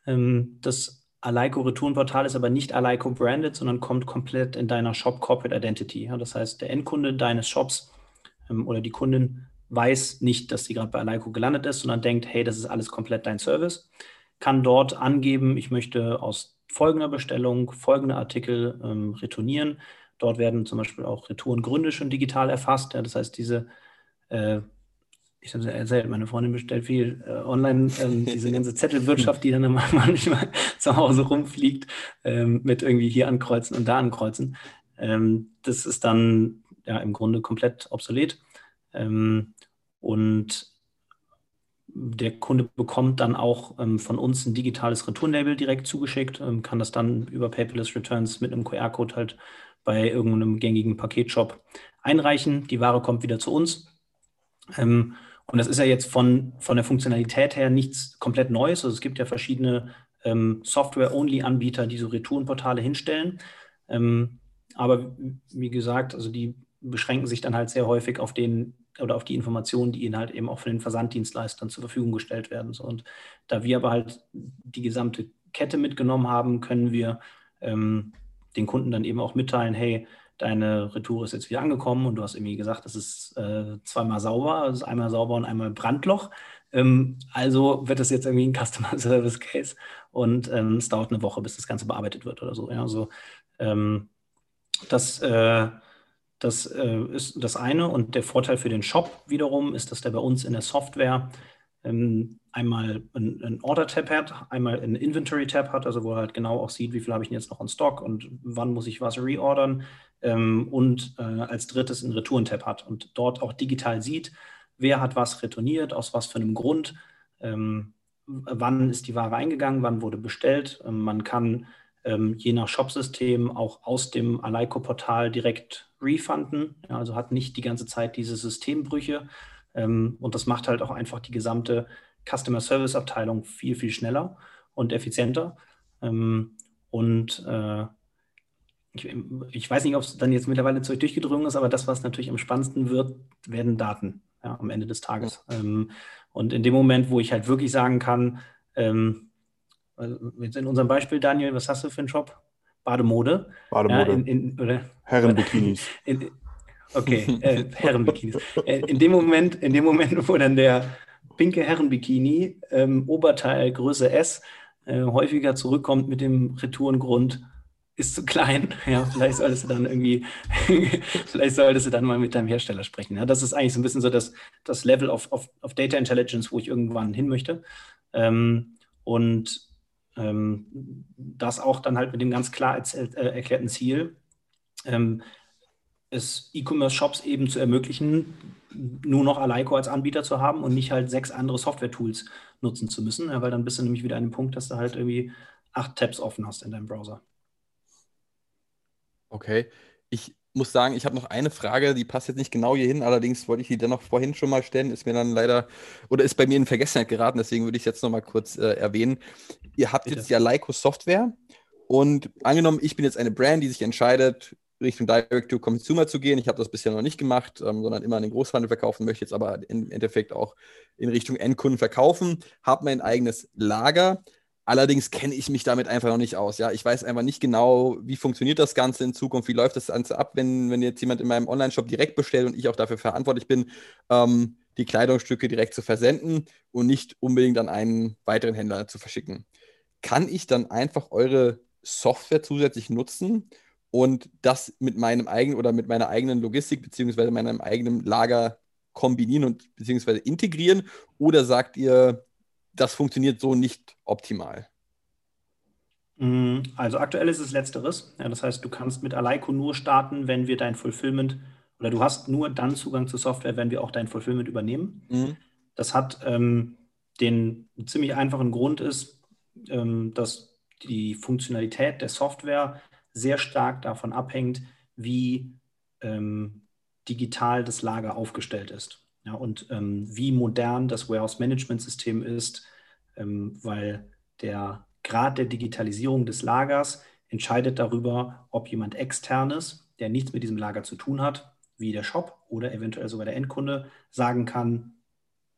Ähm, das Aleiko Retourenportal ist aber nicht Aleiko branded, sondern kommt komplett in deiner Shop Corporate Identity. Ja, das heißt, der Endkunde deines Shops ähm, oder die Kundin weiß nicht, dass sie gerade bei Aleiko gelandet ist, sondern denkt, hey, das ist alles komplett dein Service, kann dort angeben, ich möchte aus folgender Bestellung folgende Artikel ähm, retournieren. Dort werden zum Beispiel auch Retourengründe schon digital erfasst. Ja, das heißt, diese äh, ich habe es erzählt, meine Freundin bestellt viel äh, online, ähm, diese ganze Zettelwirtschaft, die dann immer manchmal zu Hause rumfliegt, ähm, mit irgendwie hier ankreuzen und da ankreuzen. Ähm, das ist dann ja im Grunde komplett obsolet. Ähm, und der Kunde bekommt dann auch ähm, von uns ein digitales Returnlabel direkt zugeschickt, ähm, kann das dann über Paperless Returns mit einem QR-Code halt bei irgendeinem gängigen Paketshop einreichen. Die Ware kommt wieder zu uns. Ähm, und das ist ja jetzt von, von der Funktionalität her nichts komplett Neues. Also es gibt ja verschiedene ähm, Software-Only-Anbieter, die so Retourenportale hinstellen. Ähm, aber wie gesagt, also die beschränken sich dann halt sehr häufig auf den oder auf die Informationen, die ihnen halt eben auch von den Versanddienstleistern zur Verfügung gestellt werden. So, und da wir aber halt die gesamte Kette mitgenommen haben, können wir ähm, den Kunden dann eben auch mitteilen, hey, deine Retour ist jetzt wieder angekommen und du hast irgendwie gesagt, es ist äh, zweimal sauber, es ist einmal sauber und einmal Brandloch. Ähm, also wird das jetzt irgendwie ein Customer Service Case und ähm, es dauert eine Woche, bis das Ganze bearbeitet wird oder so. Ja, also ähm, das, äh, das äh, ist das eine und der Vorteil für den Shop wiederum ist, dass der bei uns in der Software einmal ein, Order-Tab hat, einmal ein Inventory-Tab hat, also wo er halt genau auch sieht, wie viel habe ich denn jetzt noch in Stock und wann muss ich was reordern ähm, und äh, als drittes einen Retouren-Tab hat und dort auch digital sieht, wer hat was retourniert, aus was für einem Grund, ähm, wann ist die Ware eingegangen, wann wurde bestellt. Ähm, man kann ähm, je nach Shopsystem auch aus dem Aleiko-Portal direkt refunden, also hat nicht die ganze Zeit diese Systembrüche ähm, und das macht halt auch einfach die gesamte Customer Service Abteilung viel, viel schneller und effizienter. Ähm, und äh, ich, ich, weiß nicht, ob es dann jetzt mittlerweile zu euch durchgedrungen ist, aber das, was natürlich am spannendsten wird, werden Daten ja, am Ende des Tages. Ähm, und in dem Moment, wo ich halt wirklich sagen kann, ähm, jetzt in unserem Beispiel, Daniel, was hast du für einen Job? Bademode. Bademode. Ja, in, in, oder, Herrenbikinis. In, okay, äh, Herrenbikinis. Äh, in, dem Moment, in dem Moment, wo dann der pinke Herrenbikini, ähm, Oberteil Größe S, äh, häufiger zurückkommt mit dem Retourengrund, ist zu klein. Ja, vielleicht solltest du dann irgendwie, vielleicht solltest du dann mal mit deinem Hersteller sprechen. Ja, das ist eigentlich so ein bisschen so das, das Level of, of, of Data Intelligence, wo ich irgendwann hin möchte. Ähm, und ähm, das auch dann halt mit dem ganz klar äh, erklärten Ziel, ähm, es E-Commerce-Shops eben zu ermöglichen, nur noch Aleiko als Anbieter zu haben und nicht halt sechs andere Software-Tools nutzen zu müssen, ja, weil dann bist du nämlich wieder an dem Punkt, dass du halt irgendwie acht Tabs offen hast in deinem Browser. Okay. Ich muss sagen, ich habe noch eine Frage, die passt jetzt nicht genau hier hin, allerdings wollte ich die dennoch vorhin schon mal stellen, ist mir dann leider oder ist bei mir in Vergessenheit geraten, deswegen würde ich es jetzt noch mal kurz äh, erwähnen. Ihr habt Bitte. jetzt ja Leico Software und angenommen, ich bin jetzt eine Brand, die sich entscheidet, Richtung Direct-to-Consumer zu gehen. Ich habe das bisher noch nicht gemacht, ähm, sondern immer an den Großhandel verkaufen, möchte jetzt aber im Endeffekt auch in Richtung Endkunden verkaufen, habe mein eigenes Lager, Allerdings kenne ich mich damit einfach noch nicht aus. Ja, ich weiß einfach nicht genau, wie funktioniert das Ganze in Zukunft, wie läuft das Ganze ab, wenn, wenn jetzt jemand in meinem Online-Shop direkt bestellt und ich auch dafür verantwortlich bin, ähm, die Kleidungsstücke direkt zu versenden und nicht unbedingt an einen weiteren Händler zu verschicken. Kann ich dann einfach eure Software zusätzlich nutzen und das mit meinem eigenen oder mit meiner eigenen Logistik beziehungsweise meinem eigenen Lager kombinieren und beziehungsweise integrieren? Oder sagt ihr, das funktioniert so nicht optimal. Mm, also aktuell ist es letzteres. Ja, das heißt, du kannst mit Aleiko nur starten, wenn wir dein Fulfillment oder du hast nur dann Zugang zur Software, wenn wir auch dein Fulfillment übernehmen. Mhm. Das hat ähm, den ziemlich einfachen Grund ist, ähm, dass die Funktionalität der Software sehr stark davon abhängt, wie ähm, digital das Lager aufgestellt ist. Ja, und ähm, wie modern das Warehouse-Management-System ist, ähm, weil der Grad der Digitalisierung des Lagers entscheidet darüber, ob jemand externes, der nichts mit diesem Lager zu tun hat, wie der Shop oder eventuell sogar der Endkunde, sagen kann,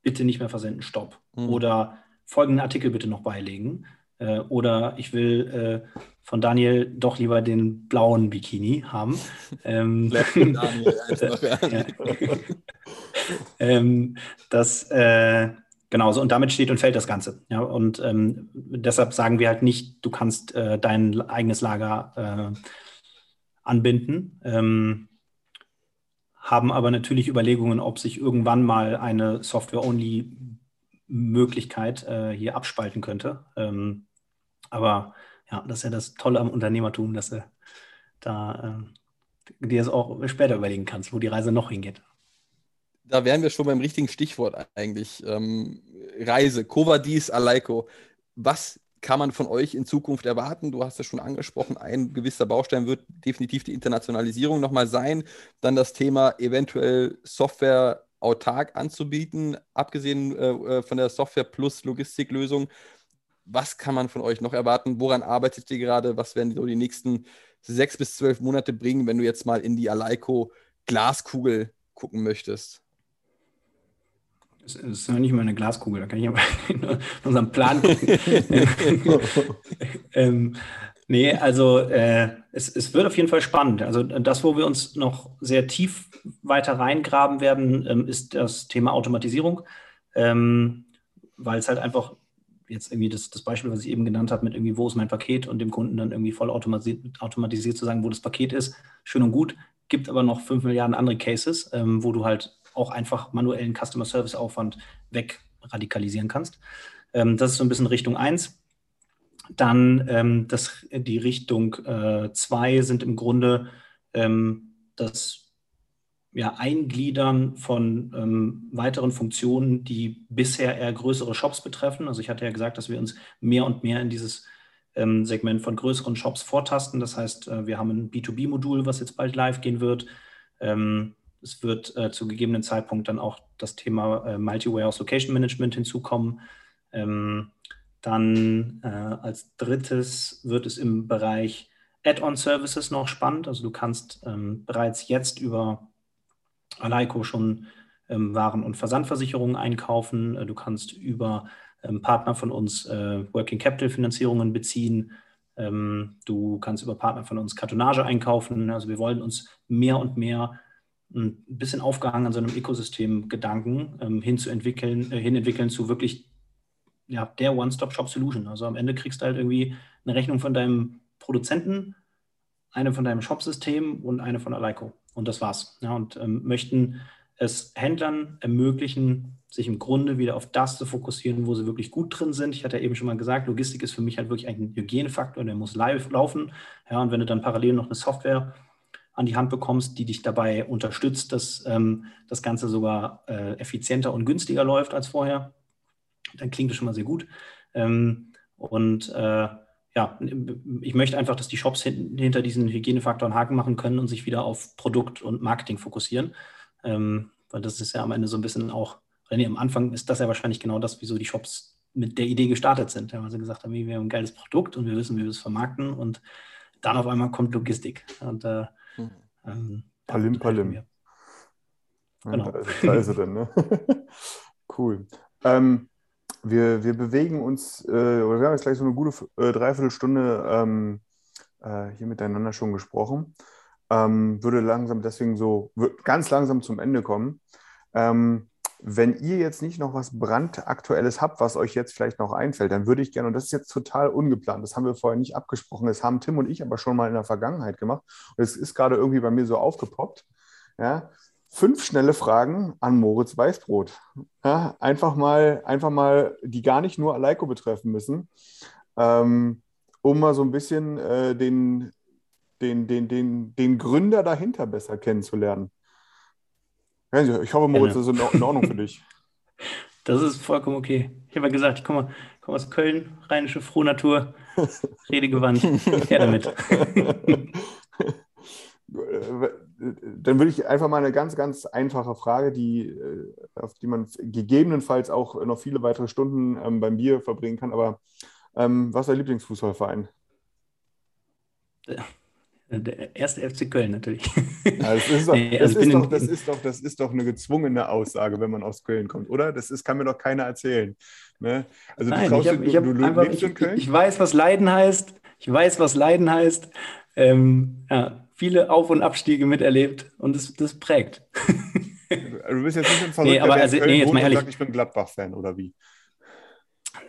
bitte nicht mehr versenden, stopp. Mhm. Oder folgenden Artikel bitte noch beilegen. Äh, oder ich will äh, von Daniel doch lieber den blauen Bikini haben. Ähm, Daniel einfach, ja. ähm, das, äh, genau, so, und damit steht und fällt das Ganze. Ja, und ähm, deshalb sagen wir halt nicht, du kannst äh, dein eigenes Lager äh, anbinden. Ähm, haben aber natürlich Überlegungen, ob sich irgendwann mal eine Software-Only-Möglichkeit äh, hier abspalten könnte. Ähm, aber ja, das ist ja das Tolle am Unternehmertum, dass du da äh, dir es auch später überlegen kannst, wo die Reise noch hingeht. Da wären wir schon beim richtigen Stichwort eigentlich. Ähm, Reise, Kovadis, Aleiko. Was kann man von euch in Zukunft erwarten? Du hast es schon angesprochen, ein gewisser Baustein wird definitiv die Internationalisierung nochmal sein. Dann das Thema eventuell Software autark anzubieten, abgesehen äh, äh, von der Software plus Logistiklösung. Was kann man von euch noch erwarten? Woran arbeitet ihr gerade? Was werden so die nächsten sechs bis zwölf Monate bringen, wenn du jetzt mal in die Aleiko Glaskugel gucken möchtest? Das ist noch nicht mal eine Glaskugel, da kann ich aber in unserem Plan gucken. ähm, nee, also äh, es, es wird auf jeden Fall spannend. Also das, wo wir uns noch sehr tief weiter reingraben werden, ähm, ist das Thema Automatisierung, ähm, weil es halt einfach jetzt irgendwie das, das Beispiel, was ich eben genannt habe, mit irgendwie, wo ist mein Paket und dem Kunden dann irgendwie voll automatisiert, automatisiert zu sagen, wo das Paket ist, schön und gut. Gibt aber noch fünf Milliarden andere Cases, ähm, wo du halt auch einfach manuellen Customer Service Aufwand wegradikalisieren kannst. Ähm, das ist so ein bisschen Richtung 1. Dann ähm, das, die Richtung 2 äh, sind im Grunde ähm, das ja, Eingliedern von ähm, weiteren Funktionen, die bisher eher größere Shops betreffen. Also ich hatte ja gesagt, dass wir uns mehr und mehr in dieses ähm, Segment von größeren Shops vortasten. Das heißt, äh, wir haben ein B2B-Modul, was jetzt bald live gehen wird. Ähm, es wird äh, zu gegebenen Zeitpunkt dann auch das Thema äh, Multi-Warehouse Location Management hinzukommen. Ähm, dann äh, als drittes wird es im Bereich Add-on-Services noch spannend. Also du kannst ähm, bereits jetzt über Aleiko schon ähm, Waren- und Versandversicherungen einkaufen. Äh, du kannst über ähm, Partner von uns äh, Working Capital Finanzierungen beziehen. Ähm, du kannst über Partner von uns Kartonage einkaufen. Also wir wollen uns mehr und mehr ein bisschen aufgehangen an so einem Ökosystem-Gedanken ähm, hinzuentwickeln, äh, hinentwickeln zu wirklich ja, der One-Stop-Shop-Solution. Also am Ende kriegst du halt irgendwie eine Rechnung von deinem Produzenten, eine von deinem Shop-System und eine von Aleiko. Und das war's. Ja, und ähm, möchten es Händlern ermöglichen, sich im Grunde wieder auf das zu fokussieren, wo sie wirklich gut drin sind. Ich hatte ja eben schon mal gesagt, Logistik ist für mich halt wirklich ein Hygienefaktor, der muss live laufen. Ja, und wenn du dann parallel noch eine Software an die Hand bekommst, die dich dabei unterstützt, dass ähm, das Ganze sogar äh, effizienter und günstiger läuft als vorher. Dann klingt das schon mal sehr gut. Ähm, und äh, ja, ich möchte einfach, dass die Shops hin, hinter diesen Hygienefaktoren Haken machen können und sich wieder auf Produkt und Marketing fokussieren. Ähm, weil das ist ja am Ende so ein bisschen auch, oder nee, am Anfang ist das ja wahrscheinlich genau das, wieso die Shops mit der Idee gestartet sind. Ja, weil sie gesagt haben, wir haben ein geiles Produkt und wir wissen, wie wir es vermarkten und dann auf einmal kommt Logistik. Und äh, hm. Ähm, Palim, Palim. Genau. Da, ist, da ist er denn, ne? cool. Ähm, wir, wir bewegen uns, äh, oder wir haben jetzt gleich so eine gute äh, Dreiviertelstunde ähm, äh, hier miteinander schon gesprochen. Ähm, würde langsam deswegen so, ganz langsam zum Ende kommen. Ähm, wenn ihr jetzt nicht noch was brandaktuelles habt, was euch jetzt vielleicht noch einfällt, dann würde ich gerne, und das ist jetzt total ungeplant, das haben wir vorher nicht abgesprochen, das haben Tim und ich aber schon mal in der Vergangenheit gemacht und es ist gerade irgendwie bei mir so aufgepoppt. Ja, fünf schnelle Fragen an Moritz Weißbrot. Ja, einfach, mal, einfach mal, die gar nicht nur Aleiko betreffen müssen, ähm, um mal so ein bisschen äh, den, den, den, den, den Gründer dahinter besser kennenzulernen. Ich hoffe, Moritz, das ist in Ordnung für dich. Das ist vollkommen okay. Ich habe ja gesagt, ich komme, komme aus Köln, rheinische Frohnatur, redegewandt. Her damit. Dann würde ich einfach mal eine ganz, ganz einfache Frage, die, äh, auf die man gegebenenfalls auch noch viele weitere Stunden ähm, beim Bier verbringen kann. Aber ähm, was ist dein Lieblingsfußballverein? Der erste FC Köln natürlich. Ja, das, ist doch, Nee, das, also ich bin ist doch, in- das, ist doch, das ist doch eine gezwungene Aussage, wenn man aus Köln kommt, oder? Das ist, kann mir doch keiner erzählen. Ne? Also du, Nein, traust ich, hab, ich, du, du einfach, lebst ich, in Köln? ich weiß, was Leiden heißt. Ich weiß, was Leiden heißt. Ähm, ja, viele Auf- und Abstiege miterlebt und das, das prägt. du bist jetzt nicht ein Verrückter, Nee, aber also- nee, jetzt mal ehrlich. sagt, ich bin Gladbach-Fan, oder wie?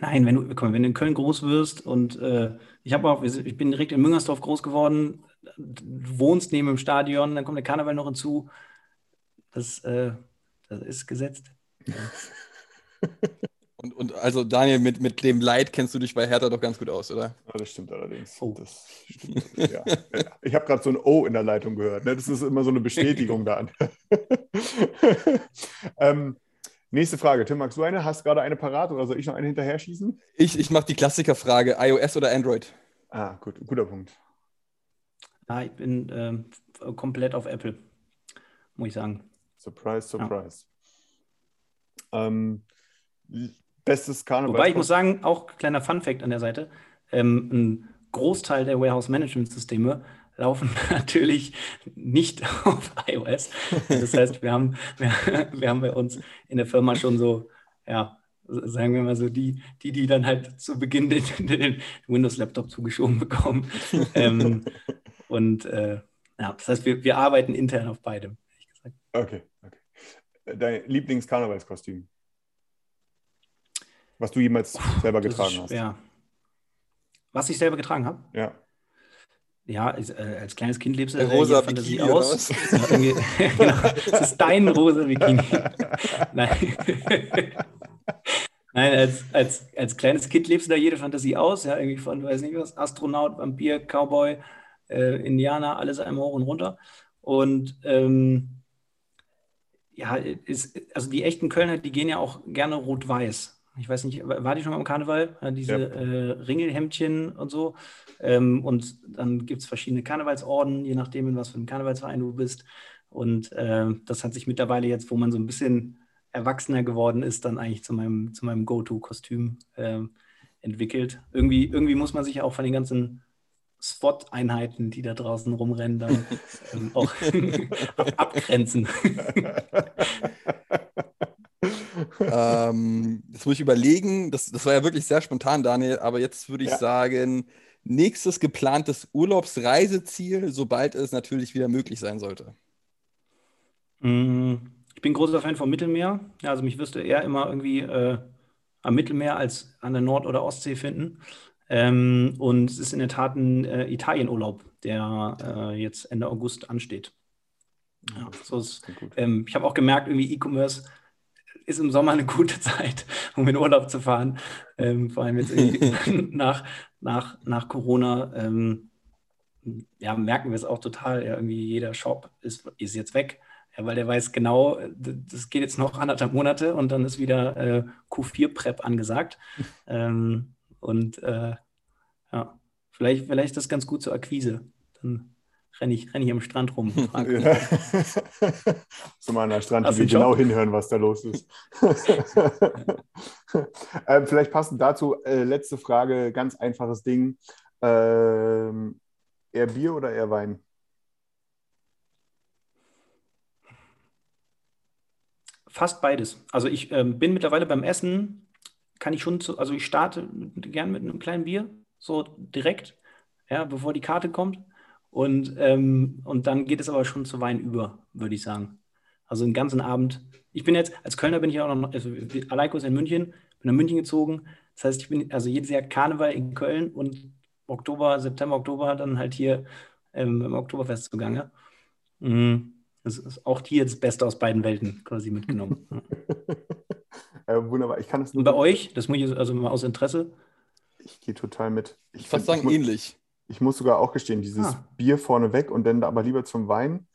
Nein, wenn du, mal, wenn du in Köln groß wirst und äh, ich habe auch, ich bin direkt in Müngersdorf groß geworden, du wohnst neben dem Stadion, dann kommt der Karneval noch hinzu. Das, äh, das ist gesetzt. Und, und also Daniel, mit, mit dem Leid kennst du dich bei Hertha doch ganz gut aus, oder? Ja, das stimmt allerdings. Oh. Das stimmt, ja. Ja. Ich habe gerade so ein O in der Leitung gehört. Ne? Das ist immer so eine Bestätigung da. ähm, nächste Frage. Tim, magst du eine? Hast gerade eine parat oder soll ich noch eine hinterher schießen? Ich, ich mache die Klassikerfrage, iOS oder Android? Ah, gut, guter Punkt. Ja, ich bin ähm, komplett auf Apple, muss ich sagen. Surprise, surprise. Ähm, bestes Karneval. Wobei ich muss sagen, auch kleiner Fun-Fact an der Seite: ähm, ein Großteil der Warehouse-Management-Systeme laufen natürlich nicht auf iOS. Das heißt, wir haben, wir, wir haben bei uns in der Firma schon so, ja, sagen wir mal so, die, die, die dann halt zu Beginn den, den Windows-Laptop zugeschoben bekommen. ähm, und äh, ja, das heißt, wir, wir arbeiten intern auf beidem. ehrlich gesagt. Okay, okay. Dein Lieblings-Karnevalskostüm? Was du jemals selber Das getragen hast? Was ich selber getragen habe? Ja. Ja, als, äh, als kleines Kind lebst du äh, rosa jede Fantasie Bikini aus. Irgendwie- genau, das ist dein rosa Bikini. Nein. Nein, als, als, als kleines Kind lebst du da jede Fantasie aus. Ja, irgendwie von, weiß nicht was, Astronaut, Vampir, Cowboy, äh, Indianer, alles einmal hoch und runter. Und ähm, ja, ist, also die echten Kölner, die gehen ja auch gerne rot-weiß. Ich weiß nicht, war die schon mal im Karneval? Ja, Diese Ja. äh, Ringelhemdchen und so. Ähm, und dann gibt es verschiedene Karnevalsorden, je nachdem, in was für einem Karnevalsverein du bist. Und ähm, das hat sich mittlerweile jetzt, wo man so ein bisschen erwachsener geworden ist, dann eigentlich zu meinem, zu meinem Go-To-Kostüm ähm, entwickelt. Irgendwie, irgendwie muss man sich auch von den ganzen Spot-Einheiten, die da draußen rumrennen, dann ähm, auch abgrenzen. ähm, jetzt muss ich überlegen, das, das war ja wirklich sehr spontan, Daniel, aber jetzt würde ich Ja. sagen, nächstes geplantes Urlaubsreiseziel, sobald es natürlich wieder möglich sein sollte. Mm, Ich bin großer Fan vom Mittelmeer. Also mich wirst du eher immer irgendwie äh, am Mittelmeer als an der Nord- oder Ostsee finden. Ähm, und es ist in der Tat ein äh, Italienurlaub, der äh, jetzt Ende August ansteht. Ja, so ist, ähm, ich habe auch gemerkt, irgendwie E-Commerce ist im Sommer eine gute Zeit, um in Urlaub zu fahren. Ähm, vor allem jetzt nach, nach, nach Corona. Ähm, ja, merken wir es auch total. Ja, irgendwie jeder Shop ist, ist jetzt weg. Ja, weil der weiß genau, das geht jetzt noch anderthalb Monate und dann ist wieder äh, Q4-Prep angesagt. ähm, und äh, ja, vielleicht, vielleicht ist das ganz gut zur Akquise. Dann renne ich, renn ich am Strand rum. frag, Ja. so mal an der Strand, die genau hinhören, was da los ist. ähm, vielleicht passend dazu, äh, letzte Frage, ganz einfaches Ding. Ähm, eher Bier oder eher Wein? Fast beides. Also ich ähm, bin mittlerweile beim Essen, kann ich schon zu, also ich starte gern mit einem kleinen Bier, so direkt, ja, bevor die Karte kommt. Und, ähm, und dann geht es aber schon zu Wein über, würde ich sagen. Also den ganzen Abend. Ich bin jetzt, als Kölner bin ich auch noch, also Aleiko ist in München, bin nach München gezogen. Das heißt, ich bin also jedes Jahr Karneval in Köln und Oktober, September, Oktober dann halt hier ähm, im Oktoberfest zugange. Mhm. Das ist auch hier das Beste aus beiden Welten quasi mitgenommen. äh, wunderbar. Ich kann es Und bei euch, das muss ich also mal aus Interesse. Ich gehe total mit. Ich, Ich fast sagen, ähnlich. Ich muss sogar auch gestehen, dieses Ah. Bier vorne weg und dann aber lieber zum Wein,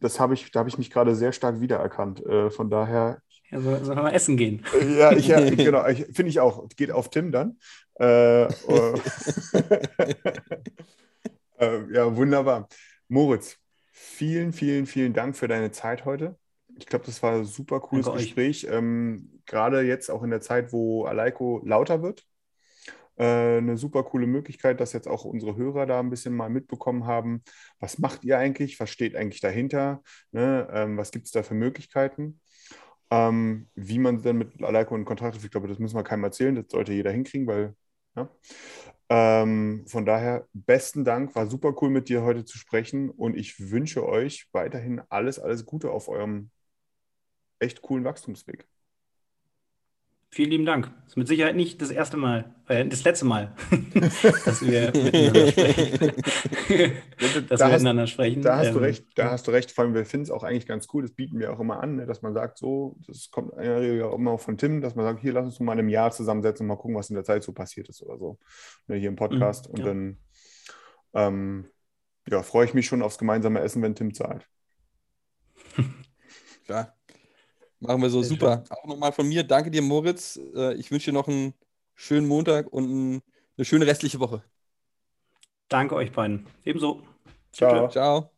das habe ich, da habe ich mich gerade sehr stark wiedererkannt. Äh, von daher, Also sollen wir mal essen gehen. äh, ja, ich, ja genau, ich, finde ich auch. Geht auf Tim dann. Äh, äh, äh, ja, wunderbar. Moritz, vielen, vielen, vielen Dank für deine Zeit heute. Ich glaube, das war ein super cooles Danke. Gespräch. Ähm, gerade jetzt auch in der Zeit, wo Aleiko lauter wird. Äh, eine super coole Möglichkeit, dass jetzt auch unsere Hörer da ein bisschen mal mitbekommen haben. Was macht ihr eigentlich? Was steht eigentlich dahinter? Ne? Ähm, was gibt es da für Möglichkeiten? Ähm, wie man denn mit Aleiko in Kontakt trifft, ich glaube, das müssen wir keinem erzählen. Das sollte jeder hinkriegen, weil ja. Ähm, von daher, besten Dank, war super cool mit dir heute zu sprechen und ich wünsche euch weiterhin alles, alles Gute auf eurem echt coolen Wachstumsweg. Vielen lieben Dank. Das ist mit Sicherheit nicht das erste Mal, äh, das letzte Mal, dass wir miteinander sprechen. dass da wir hast, miteinander sprechen. Da hast du Ähm, recht, da hast du recht. Vor allem, wir finden es auch eigentlich ganz cool. Das bieten wir auch immer an, ne, dass man sagt, so, das kommt in der Regel auch immer auch von Tim, dass man sagt, hier, lass uns mal in einem Jahr zusammensetzen und mal gucken, was in der Zeit so passiert ist oder so. Ne, hier im Podcast. Mhm, und ja. dann ähm, ja, freue ich mich schon aufs gemeinsame Essen, wenn Tim zahlt. Klar. Machen wir so Sehr super. Auch nochmal von mir. Danke dir, Moritz. Äh, Ich wünsche dir noch einen schönen Montag und ein- eine schöne restliche Woche. Danke euch beiden. Ebenso. Ciao. Ciao.